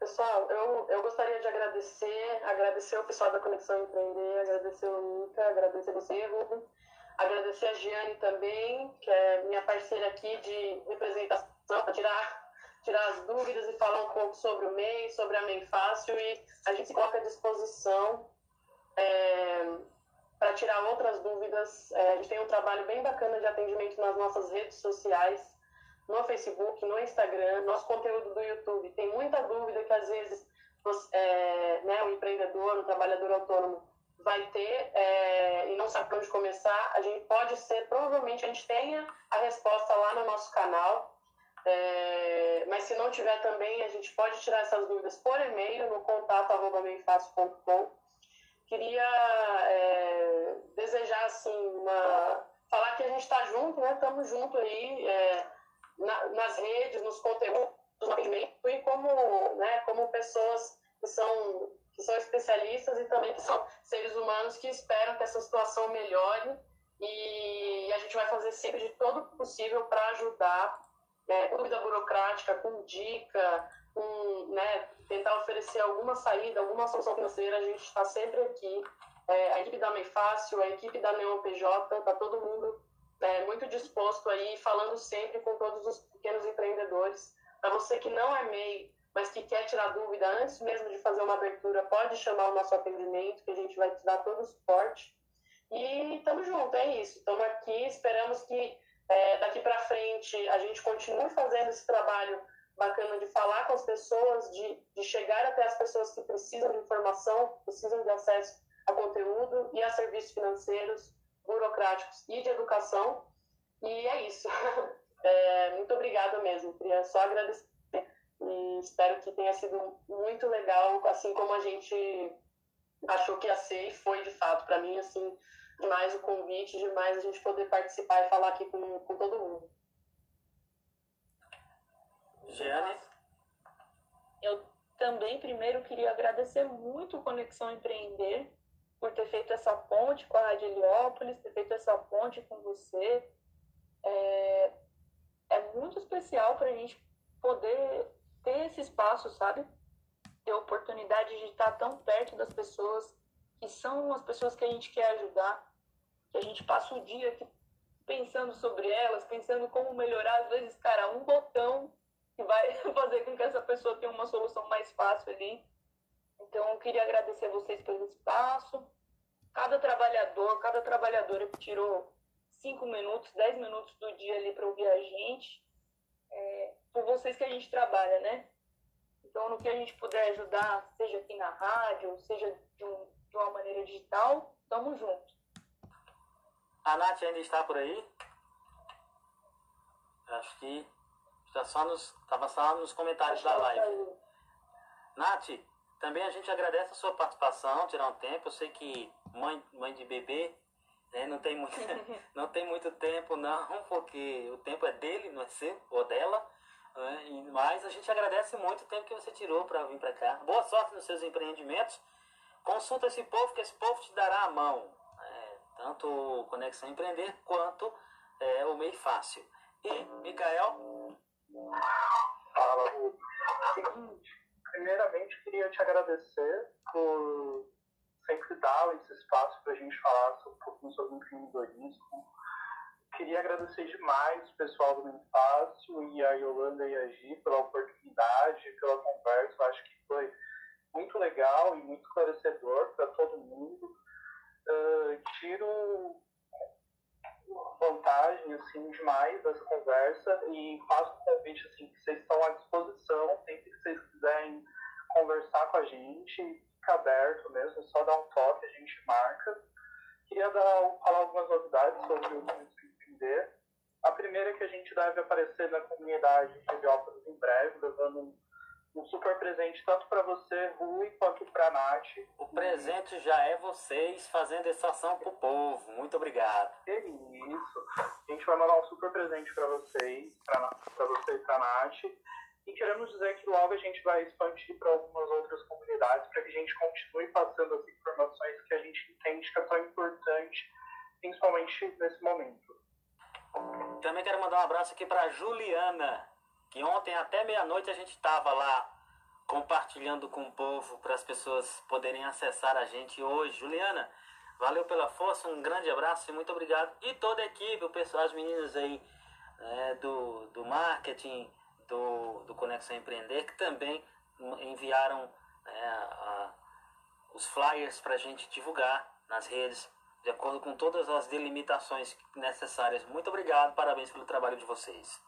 Pessoal, eu, eu gostaria de agradecer, agradecer o pessoal da Conexão Empreender, agradecer o Mica, agradecer você, Rubem, agradecer a Giane também, que é minha parceira aqui de representação, para tirar, tirar as dúvidas e falar um pouco sobre o MEI, sobre a MEI Fácil, e a gente se coloca à disposição é, para tirar outras dúvidas. É, a gente tem um trabalho bem bacana de atendimento nas nossas redes sociais, no Facebook, no Instagram, nosso conteúdo do YouTube. Tem muita dúvida que às vezes é, né, o empreendedor, o trabalhador autônomo vai ter é, e não sabe onde começar, a gente pode ser, provavelmente a gente tenha a resposta lá no nosso canal, é, mas se não tiver também, a gente pode tirar essas dúvidas por e-mail no contato arroba Queria é, desejar, assim, uma, falar que a gente está junto, né? Estamos junto aí, é, na, nas redes, nos conteúdos, no e como, né, como pessoas que são, que são especialistas e também que são seres humanos que esperam que essa situação melhore e a gente vai fazer sempre de todo possível para ajudar, né, dúvida burocrática, com dica, com, né, tentar oferecer alguma saída, alguma solução financeira, a gente está sempre aqui. É, a equipe da Mei Fácil, a equipe da Neon PJ, está todo mundo é, muito disposto aí, falando sempre com todos os pequenos empreendedores. Para você que não é MEI, mas que quer tirar dúvida antes mesmo de fazer uma abertura, pode chamar o nosso atendimento, que a gente vai te dar todo o suporte. E estamos juntos, é isso. Estamos aqui, esperamos que é, daqui para frente a gente continue fazendo esse trabalho bacana de falar com as pessoas, de, de chegar até as pessoas que precisam de informação, precisam de acesso a conteúdo e a serviços financeiros burocráticos e de educação. E é isso. <laughs> É, muito obrigada mesmo. Queria só agradecer e espero que tenha sido muito legal, assim como a gente achou que ia ser e foi de fato. Para mim, assim, mais o convite, demais a gente poder participar e falar aqui com, com todo mundo. Jeane? Eu também, primeiro, queria agradecer muito o Conexão Empreender por ter feito essa ponte com a Rádio Heliópolis, ter feito essa ponte com você. É, é muito especial para a gente poder ter esse espaço, sabe? Ter a oportunidade de estar tão perto das pessoas que são as pessoas que a gente quer ajudar, que a gente passa o dia aqui pensando sobre elas, pensando como melhorar, às vezes, cara, um botão que vai <laughs> fazer com que essa pessoa tenha uma solução mais fácil ali. Então, eu queria agradecer vocês pelo espaço. Cada trabalhador, cada trabalhadora que tirou cinco minutos, dez minutos do dia ali para ouvir a gente, é, por vocês que a gente trabalha, né? Então, no que a gente puder ajudar, seja aqui na rádio, seja de, um, de uma maneira digital, tamo junto. A Nath ainda está por aí? Acho que está só nos, estava só nos comentários da live. Nath, também a gente agradece a sua participação, tirar um tempo. Eu sei que mãe, mãe de bebê né, não, tem muito, <laughs> não tem muito tempo, não, porque o tempo é dele, não é seu ou dela. Né, mas a gente agradece muito o tempo que você tirou para vir para cá. Boa sorte nos seus empreendimentos. Consulta esse povo, que esse povo te dará a mão. Né, tanto o Conexão Empreender quanto é, o Meio Fácil. E, Mikael? Fala, Seguinte, primeiramente queria te agradecer por sempre dar esse espaço para a gente falar um pouquinho sobre empreendedorismo. Queria agradecer demais o pessoal do Muito Fácil e a Yolanda e a Gi pela oportunidade, pela conversa. Acho que foi muito legal e muito esclarecedor para todo mundo. Uh, tiro vantagem assim demais dessa conversa e faço um convite assim que vocês estão à disposição sempre que vocês quiserem conversar com a gente fica aberto mesmo é só dar um toque a gente marca queria dar falar algumas novidades sobre o Empreender a primeira é que a gente deve aparecer na comunidade de Heliópolis em breve levando um um super presente tanto para você, Rui, quanto para a Nath. O presente já é vocês fazendo essa ação pro povo. Muito obrigado. É isso. A gente vai mandar um super presente para vocês, para vocês e para a Nath. E queremos dizer que logo a gente vai expandir para algumas outras comunidades para que a gente continue passando as informações que a gente entende que é tão importante, principalmente nesse momento. Também quero mandar um abraço aqui para Juliana, que ontem até meia-noite a gente estava lá compartilhando com o povo para as pessoas poderem acessar a gente hoje. Juliana, valeu pela força, um grande abraço e muito obrigado. E toda a equipe, o pessoal, as meninas aí é, do, do marketing, do, do Conexão Empreender, que também enviaram é, a, os flyers para a gente divulgar nas redes, de acordo com todas as delimitações necessárias. Muito obrigado, parabéns pelo trabalho de vocês.